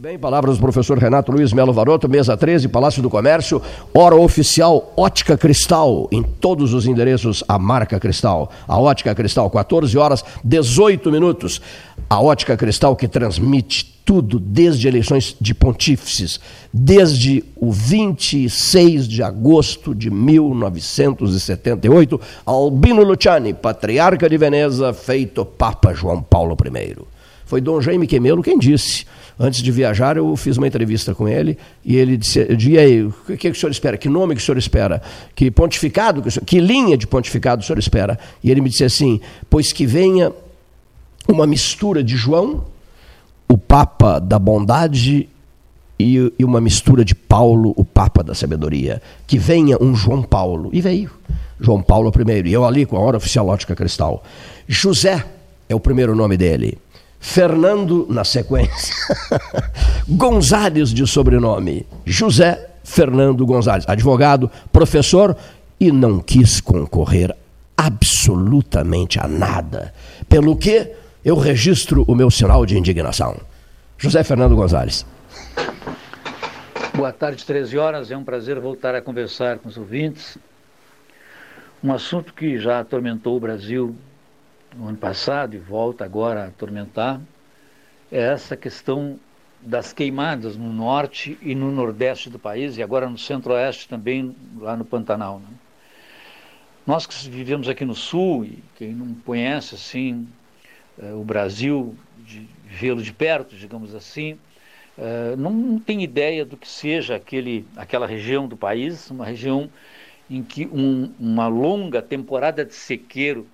[SPEAKER 4] bem, palavras do professor Renato Luiz Melo Varoto, mesa 13, Palácio do Comércio, hora oficial Ótica Cristal, em todos os endereços, a marca Cristal. A Ótica Cristal, 14 horas 18 minutos. A Ótica Cristal que transmite tudo desde eleições de pontífices, desde o 26 de agosto de 1978, Albino Luciani, patriarca de Veneza, feito Papa João Paulo I. Foi Dom Jaime Quemelo quem disse Antes de viajar, eu fiz uma entrevista com ele e ele disse: e aí, o que, que o senhor espera? Que nome que o senhor espera? Que pontificado? Que, senhor, que linha de pontificado o senhor espera? E ele me disse assim: pois que venha uma mistura de João, o Papa da bondade e, e, uma mistura de Paulo, o Papa da sabedoria. Que venha um João Paulo. E veio. João Paulo I. E eu ali com a hora oficial ótica cristal. José é o primeiro nome dele. Fernando na sequência. *laughs* Gonzales de sobrenome. José Fernando Gonzales, advogado, professor e não quis concorrer absolutamente a nada. Pelo que eu registro o meu sinal de indignação. José Fernando Gonzales.
[SPEAKER 10] Boa tarde, 13 horas. É um prazer voltar a conversar com os ouvintes. Um assunto que já atormentou o Brasil no ano passado e volta agora a atormentar, é essa questão das queimadas no norte e no nordeste do país e agora no centro-oeste também, lá no Pantanal. Né? Nós que vivemos aqui no sul e quem não conhece assim eh, o Brasil, de vê-lo de perto, digamos assim, não, não tem ideia do que seja aquele, aquela região do país, uma região em que um, uma longa temporada de sequeiro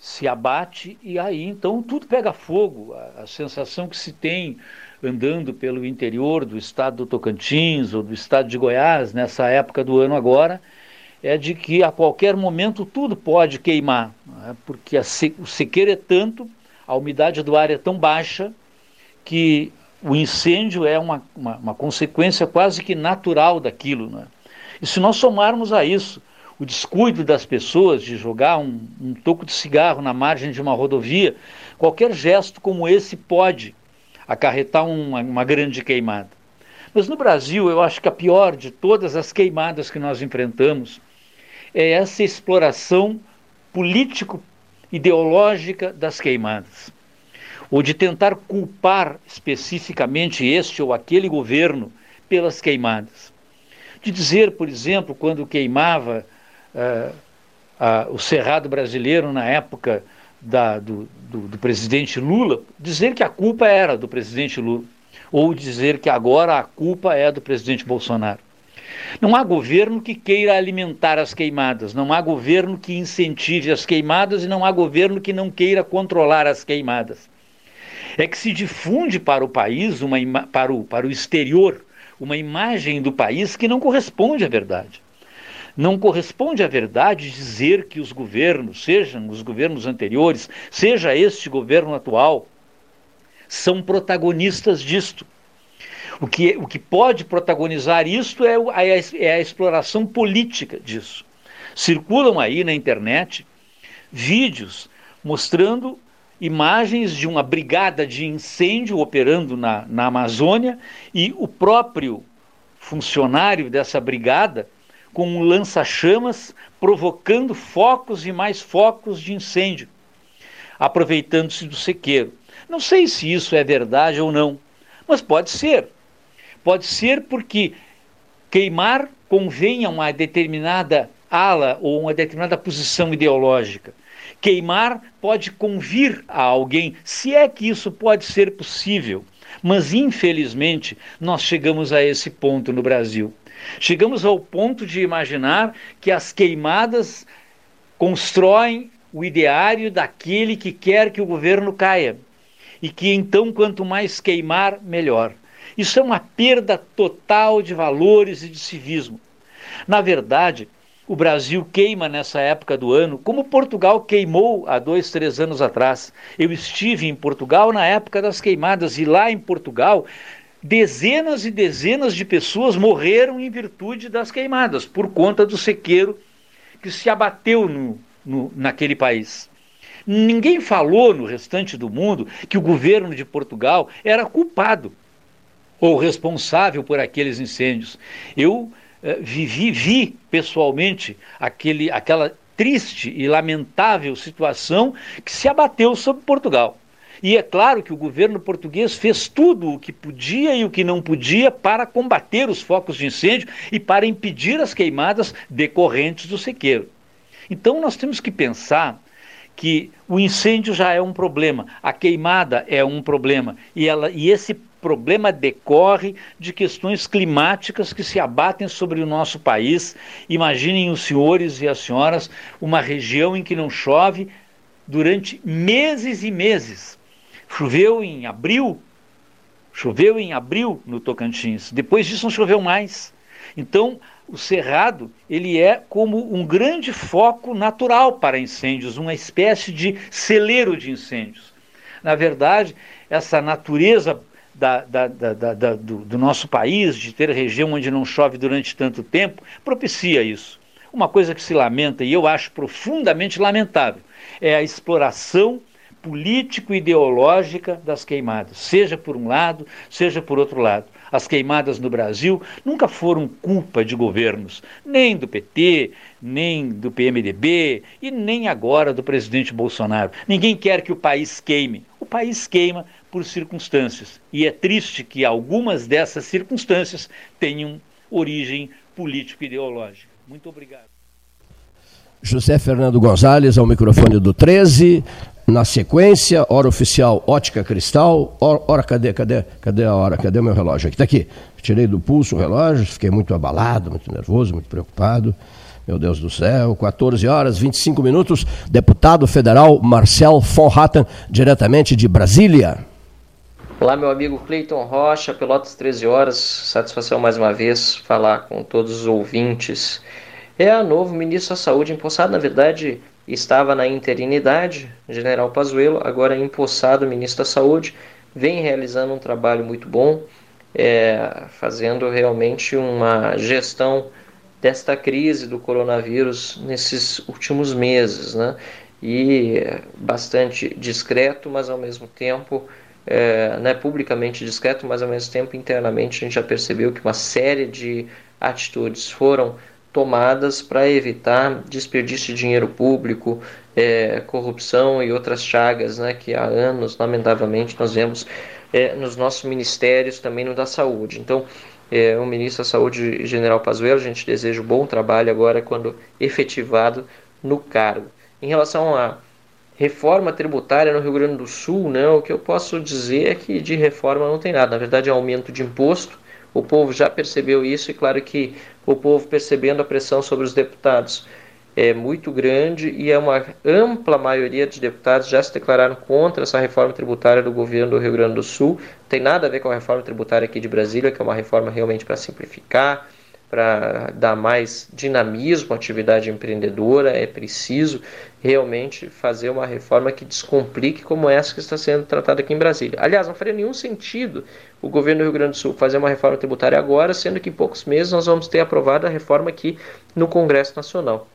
[SPEAKER 10] se abate e aí então tudo pega fogo. A, a, sensação que se tem andando pelo interior do estado do Tocantins ou do estado de Goiás nessa época do ano agora é de que a qualquer momento tudo pode queimar, é? porque a o sequeiro é tanto, a umidade do ar é tão baixa que o incêndio é uma, uma, uma consequência quase que natural daquilo. Né? E se nós somarmos a isso o descuido das pessoas de jogar um, um toco de cigarro na margem de uma rodovia, qualquer gesto como esse pode acarretar uma, uma grande queimada. Mas no Brasil, eu acho que a pior de todas as queimadas que nós enfrentamos é essa exploração político-ideológica das queimadas. Ou de tentar culpar especificamente este ou aquele governo pelas queimadas. De dizer, por exemplo, quando queimava uh, o Cerrado brasileiro na época da, do, do, do presidente Lula, dizer que a culpa era do presidente Lula. Ou dizer que agora a culpa é do presidente Bolsonaro. Não há governo que queira alimentar as queimadas, não há governo que incentive as queimadas e não há governo que não queira controlar as queimadas. É que se difunde para o país, uma para, o, para o exterior, uma imagem do país que não corresponde à verdade. Não corresponde à verdade dizer que os governos, sejam os governos anteriores, seja este governo atual, são protagonistas disto. O que, o que pode protagonizar isto é, a, é a exploração política disso. Circulam aí na internet vídeos mostrando imagens de uma brigada de incêndio operando na, na Amazônia e o próprio funcionário dessa brigada com um lança-chamas provocando focos e mais focos de incêndio, aproveitando-se do sequeiro. Não sei se isso é verdade ou não, mas pode ser. Pode ser porque queimar convém a uma determinada ala ou uma determinada posição ideológica. Queimar pode convir a alguém, se é que isso pode ser possível. Mas, infelizmente, nós chegamos a esse ponto no Brasil. Chegamos ao ponto de imaginar que as queimadas constroem o ideário daquele que quer que o governo caia. E que então, quanto mais queimar, melhor. Isso é uma perda total de valores e de civismo. Na verdade, o Brasil queima nessa época do ano, como Portugal queimou há dois, três anos atrás. Eu estive em Portugal na época das queimadas e lá em Portugal dezenas e dezenas de pessoas morreram em virtude das queimadas, por conta do sequeiro que se abateu no, no, naquele país. Ninguém falou no restante do mundo que o governo de Portugal era culpado ou responsável por aqueles incêndios. Eu eh, vivi, vi pessoalmente aquele, aquela triste e lamentável situação que se abateu sobre Portugal. E é claro que o governo português fez tudo o que podia e o que não podia para combater os focos de incêndio e para impedir as queimadas decorrentes do sequeiro. Então nós temos que pensar que o incêndio já é um problema, a queimada é um problema e, ela, e esse problema decorre de questões climáticas que se abatem sobre o nosso país. Imaginem os senhores e as senhoras uma região em que não chove durante meses e meses. Choveu em abril, choveu em abril no Tocantins. Depois disso não choveu mais. Então, o cerrado, ele é como um grande foco natural para incêndios, uma espécie de celeiro de incêndios. Na verdade, essa natureza da, da, da, do, do nosso país, de ter região onde não chove durante tanto tempo, propicia isso. Uma coisa que se lamenta, e eu acho profundamente lamentável, é a exploração político-ideológica das queimadas, seja por um lado, seja por outro lado. As queimadas no Brasil nunca foram culpa de governos, nem do PT, nem do PMDB e nem agora do presidente Bolsonaro. Ninguém quer que o país queime. O país queima por circunstâncias. E é triste que algumas dessas circunstâncias tenham origem político-ideológica. Muito obrigado.
[SPEAKER 4] José Fernando Gonzalez ao microfone do 13. Na sequência, hora oficial Ótica Cristal. Hora, hora cadê, cadê, cadê a hora? Cadê o meu relógio? Aqui está aqui. Tirei do pulso o relógio, fiquei muito abalado, muito nervoso, muito preocupado. Meu Deus do céu, 14 horas 25 minutos. Deputado federal Marcel von Hatten, diretamente de Brasília.
[SPEAKER 11] Olá, meu amigo Cleiton Rocha, Pelotas 13 horas. Satisfação mais uma vez falar com todos os ouvintes é o novo ministro da Saúde empossado. Na verdade, estava na interinidade, General Pazuello, agora empossado ministro da Saúde, vem realizando um trabalho muito bom, é, fazendo realmente uma gestão desta crise do coronavírus nesses últimos meses, né? E bastante discreto, mas ao mesmo tempo, é, né, publicamente discreto, mas ao mesmo tempo internamente a gente já percebeu que uma série de atitudes foram tomadas para evitar desperdício de dinheiro público, é, corrupção e outras chagas né, que há anos, lamentavelmente, nós vemos é, nos nossos ministérios, também no da saúde. Então, é, o ministro da Saúde, General Pazuello, a gente deseja um bom trabalho agora quando efetivado no cargo. Em relação à reforma tributária no Rio Grande do Sul, né, o que eu posso dizer é que de reforma não tem nada. Na verdade, é aumento de imposto. O povo já percebeu isso e, claro que o povo percebendo a pressão sobre os deputados é muito grande e é uma ampla maioria de deputados já se declararam contra essa reforma tributária do governo do Rio Grande do Sul. Tem nada a ver com a reforma tributária aqui de Brasília, que é uma reforma realmente para simplificar, para dar mais dinamismo à atividade empreendedora. É preciso realmente fazer uma reforma que descomplique como essa que está sendo tratada aqui em Brasília. Aliás, não faria nenhum sentido o governo do Rio Grande do Sul fazer uma reforma tributária agora, sendo que em poucos meses nós vamos ter aprovado a reforma aqui no Congresso Nacional.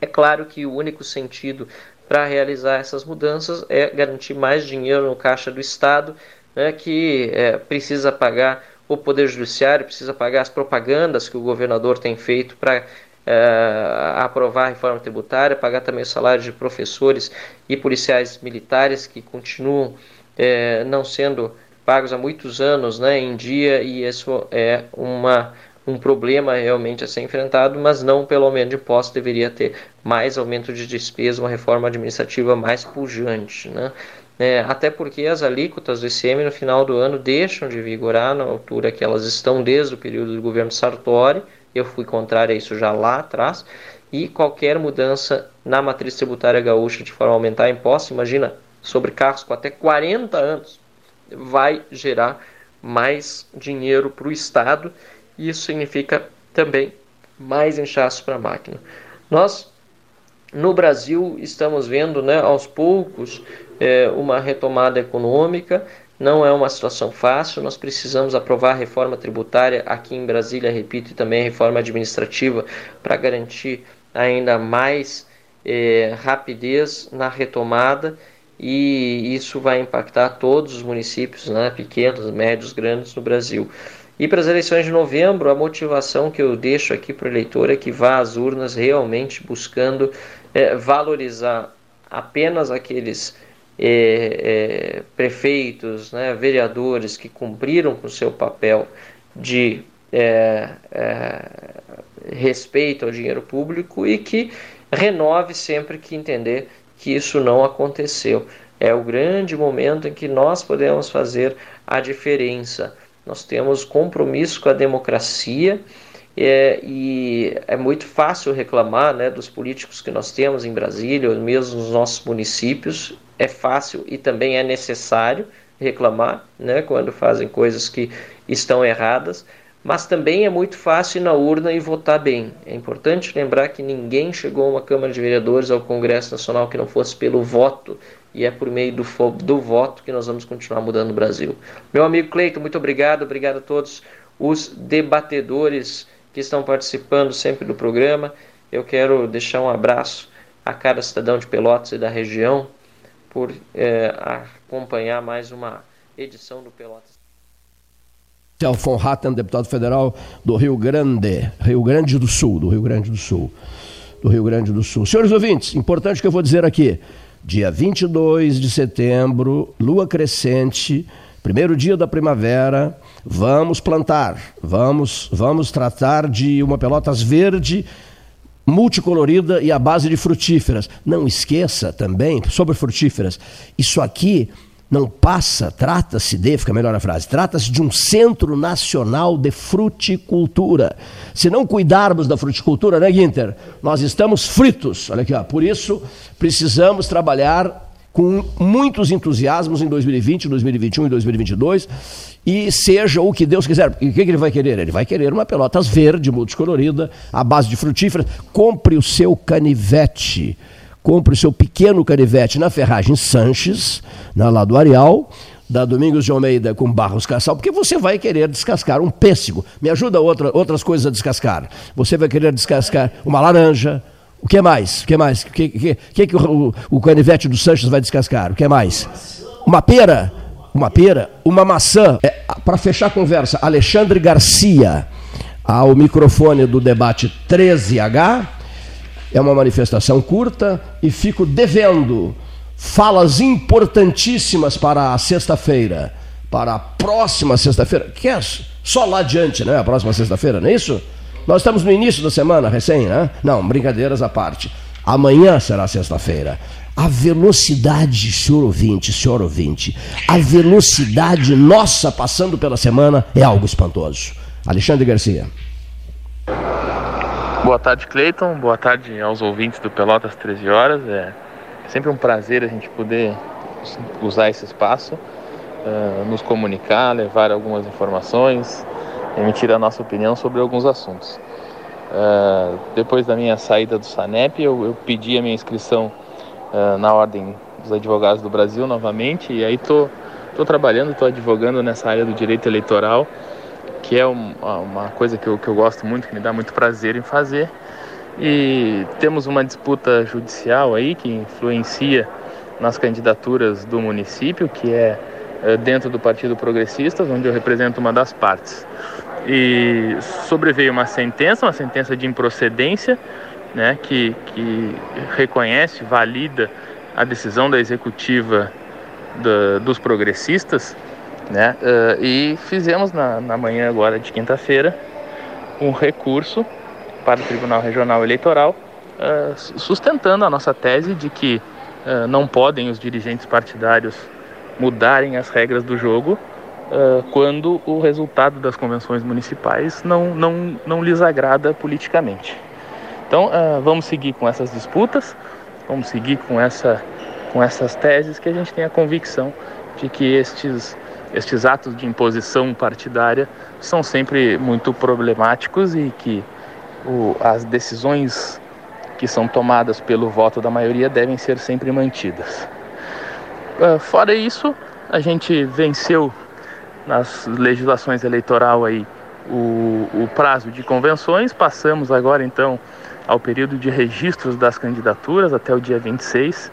[SPEAKER 11] É claro que o único sentido para realizar essas mudanças é garantir mais dinheiro no caixa do Estado, né, que é, precisa pagar o Poder Judiciário, precisa pagar as propagandas que o governador tem feito para é, aprovar a reforma tributária, pagar também os salários de professores e policiais militares que continuam é, não sendo pagos há muitos anos né, em dia, e isso é uma um problema realmente a ser enfrentado, mas não pelo aumento de impostos, deveria ter mais aumento de despesa, uma reforma administrativa mais pujante. Né? É, até porque as alíquotas do ICM no final do ano deixam de vigorar na altura que elas estão desde o período do governo Sartori, eu fui contrário a isso já lá atrás, e qualquer mudança na matriz tributária gaúcha de forma a aumentar impostos, imagina, sobre carros com até 40 anos, vai gerar mais dinheiro para o Estado isso significa também mais inchaço para a máquina. Nós, no Brasil, estamos vendo né, aos poucos é, uma retomada econômica, não é uma situação fácil, nós precisamos aprovar a reforma tributária aqui em Brasília, repito, e também a reforma administrativa para garantir ainda mais é, rapidez na retomada e isso vai impactar todos os municípios, né, pequenos, médios, grandes no Brasil. E para as eleições de novembro, a motivação que eu deixo aqui para o eleitor é que vá às urnas realmente buscando é, valorizar apenas aqueles é, é, prefeitos, né, vereadores que cumpriram com seu papel de respeito ao dinheiro público e que renove sempre que entender que isso não aconteceu. É o grande momento em que nós podemos fazer a diferença nós temos compromisso com a democracia é, e é muito fácil reclamar né, dos políticos que nós temos em Brasília, ou mesmo nos nossos municípios. É fácil e também é necessário reclamar né, quando fazem coisas que estão erradas, mas também é muito fácil ir na urna e votar bem. É importante lembrar que ninguém chegou a uma Câmara de Vereadores ao Congresso Nacional que não fosse pelo voto e é por meio do, do voto que nós vamos continuar mudando o Brasil. Meu amigo Cleiton, muito obrigado, obrigado a todos os debatedores que estão participando sempre do programa. Eu quero deixar um abraço a cada cidadão de Pelotas e da região por é, acompanhar mais uma edição do Pelotas.
[SPEAKER 4] Telfon Hatten, deputado federal do Rio Grande, Rio Grande do Sul, do Rio Grande do Sul, do Rio Grande do Sul. Senhores ouvintes, importante que eu vou dizer aqui. Dia 22 de setembro, lua crescente, primeiro dia da primavera, vamos plantar, vamos, vamos tratar de uma pelotas verde multicolorida e à base de frutíferas. Não esqueça também, sobre frutíferas, isso aqui não passa, trata-se de, fica melhor a frase, trata-se de um centro nacional de fruticultura. Se não cuidarmos da fruticultura, né, Guinter? Nós estamos fritos. Olha aqui, ó. por isso precisamos trabalhar com muitos entusiasmos em 2020, 2021 e 2022 e seja o que Deus quiser. E o que, ele vai querer? Ele vai querer uma pelotas verde, multicolorida, à base de frutíferas. Compre o seu canivete. Compre o seu pequeno canivete na Ferragem Sanches, na lá do Areal, da Domingos de Almeida com Barros Cassal, porque você vai querer descascar um pêssego. Me ajuda outra, outras coisas a descascar. Você vai querer descascar uma laranja, o que mais? O que mais? O que, que, que, que o, o, canivete do Sanches vai descascar? O que mais? Uma pera? Uma pera? Uma maçã? É, Para fechar a conversa, Alexandre Garcia, ao microfone do debate 13H. É uma manifestação curta e fico devendo falas importantíssimas para a sexta-feira, para a próxima sexta-feira, que é só lá adiante, né? A próxima sexta-feira, não é isso? Nós estamos no início da semana, recém, né? Não, brincadeiras à parte. Amanhã será sexta-feira. A velocidade, senhor ouvinte, senhor ouvinte, a velocidade nossa passando pela semana é algo espantoso. Alexandre Garcia.
[SPEAKER 12] Boa tarde, Cleiton. Boa tarde aos ouvintes do Pelotas 13 Horas. É sempre um prazer a gente poder usar esse espaço, uh, nos comunicar, levar algumas informações, emitir a nossa opinião sobre alguns assuntos. Uh, depois da minha saída do SANEP, eu, eu pedi a minha inscrição uh, na Ordem dos Advogados do Brasil novamente, e aí estou tô, tô trabalhando, estou advogando nessa área do direito eleitoral, que é um, uma coisa que eu, que eu gosto muito, que me dá muito prazer em fazer. E temos uma disputa judicial aí que influencia nas candidaturas do município, que é, é dentro do Partido Progressistas, onde eu represento uma das partes e sobreveio uma sentença, uma sentença de improcedência, né, que, que reconhece, valida a decisão da executiva da, dos progressistas, né, uh, e fizemos na, na manhã agora de quinta-feira um recurso para o Tribunal Regional Eleitoral, uh, sustentando a nossa tese de que uh, não podem os dirigentes partidários mudarem as regras do jogo quando o resultado das convenções municipais não, não, não lhes agrada politicamente. Então, vamos seguir com essas disputas, vamos seguir com, essa, com essas teses que a gente tem a convicção de que estes, estes atos de imposição partidária são sempre muito problemáticos e que o, as decisões que são tomadas pelo voto da maioria devem ser sempre mantidas. Uh, fora isso, a gente venceu nas legislações eleitoral aí o, o prazo de convenções, passamos agora então ao período de registros das candidaturas até o dia 26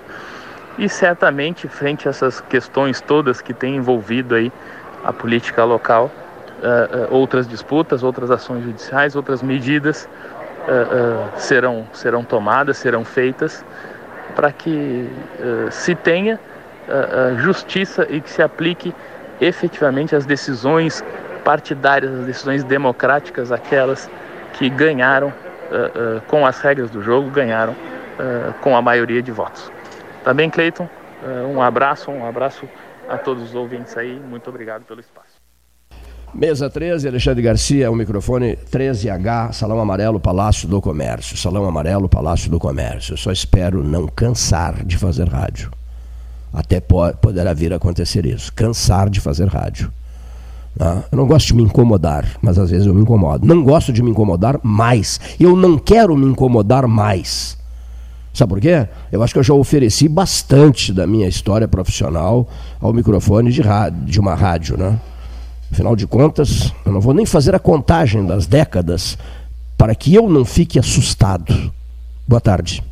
[SPEAKER 12] e certamente frente a essas questões todas que têm envolvido aí a política local, uh, uh, outras disputas, outras ações judiciais, outras medidas uh, serão, serão tomadas, serão feitas para que se tenha justiça e que se aplique efetivamente as decisões partidárias, as decisões democráticas, aquelas que ganharam com as regras do jogo, ganharam com a maioria de votos. Tá bem, Cleiton? um abraço, um abraço a todos os ouvintes aí, muito obrigado pelo espaço.
[SPEAKER 4] Mesa 13, Alexandre Garcia, o microfone 13H, Salão Amarelo, Palácio do Comércio. Salão Amarelo, Palácio do Comércio. Eu só espero não cansar de fazer rádio até poderá vir a acontecer isso. Cansar de fazer rádio. Tá? Eu não gosto de me incomodar, mas às vezes eu me incomodo. Não gosto de me incomodar mais. Eu não quero me incomodar mais. Sabe por quê? Eu acho que eu já ofereci bastante da minha história profissional ao microfone de, rádio, de uma rádio, né? Afinal de contas, eu não vou nem fazer a contagem das décadas para que eu não fique assustado. Boa tarde.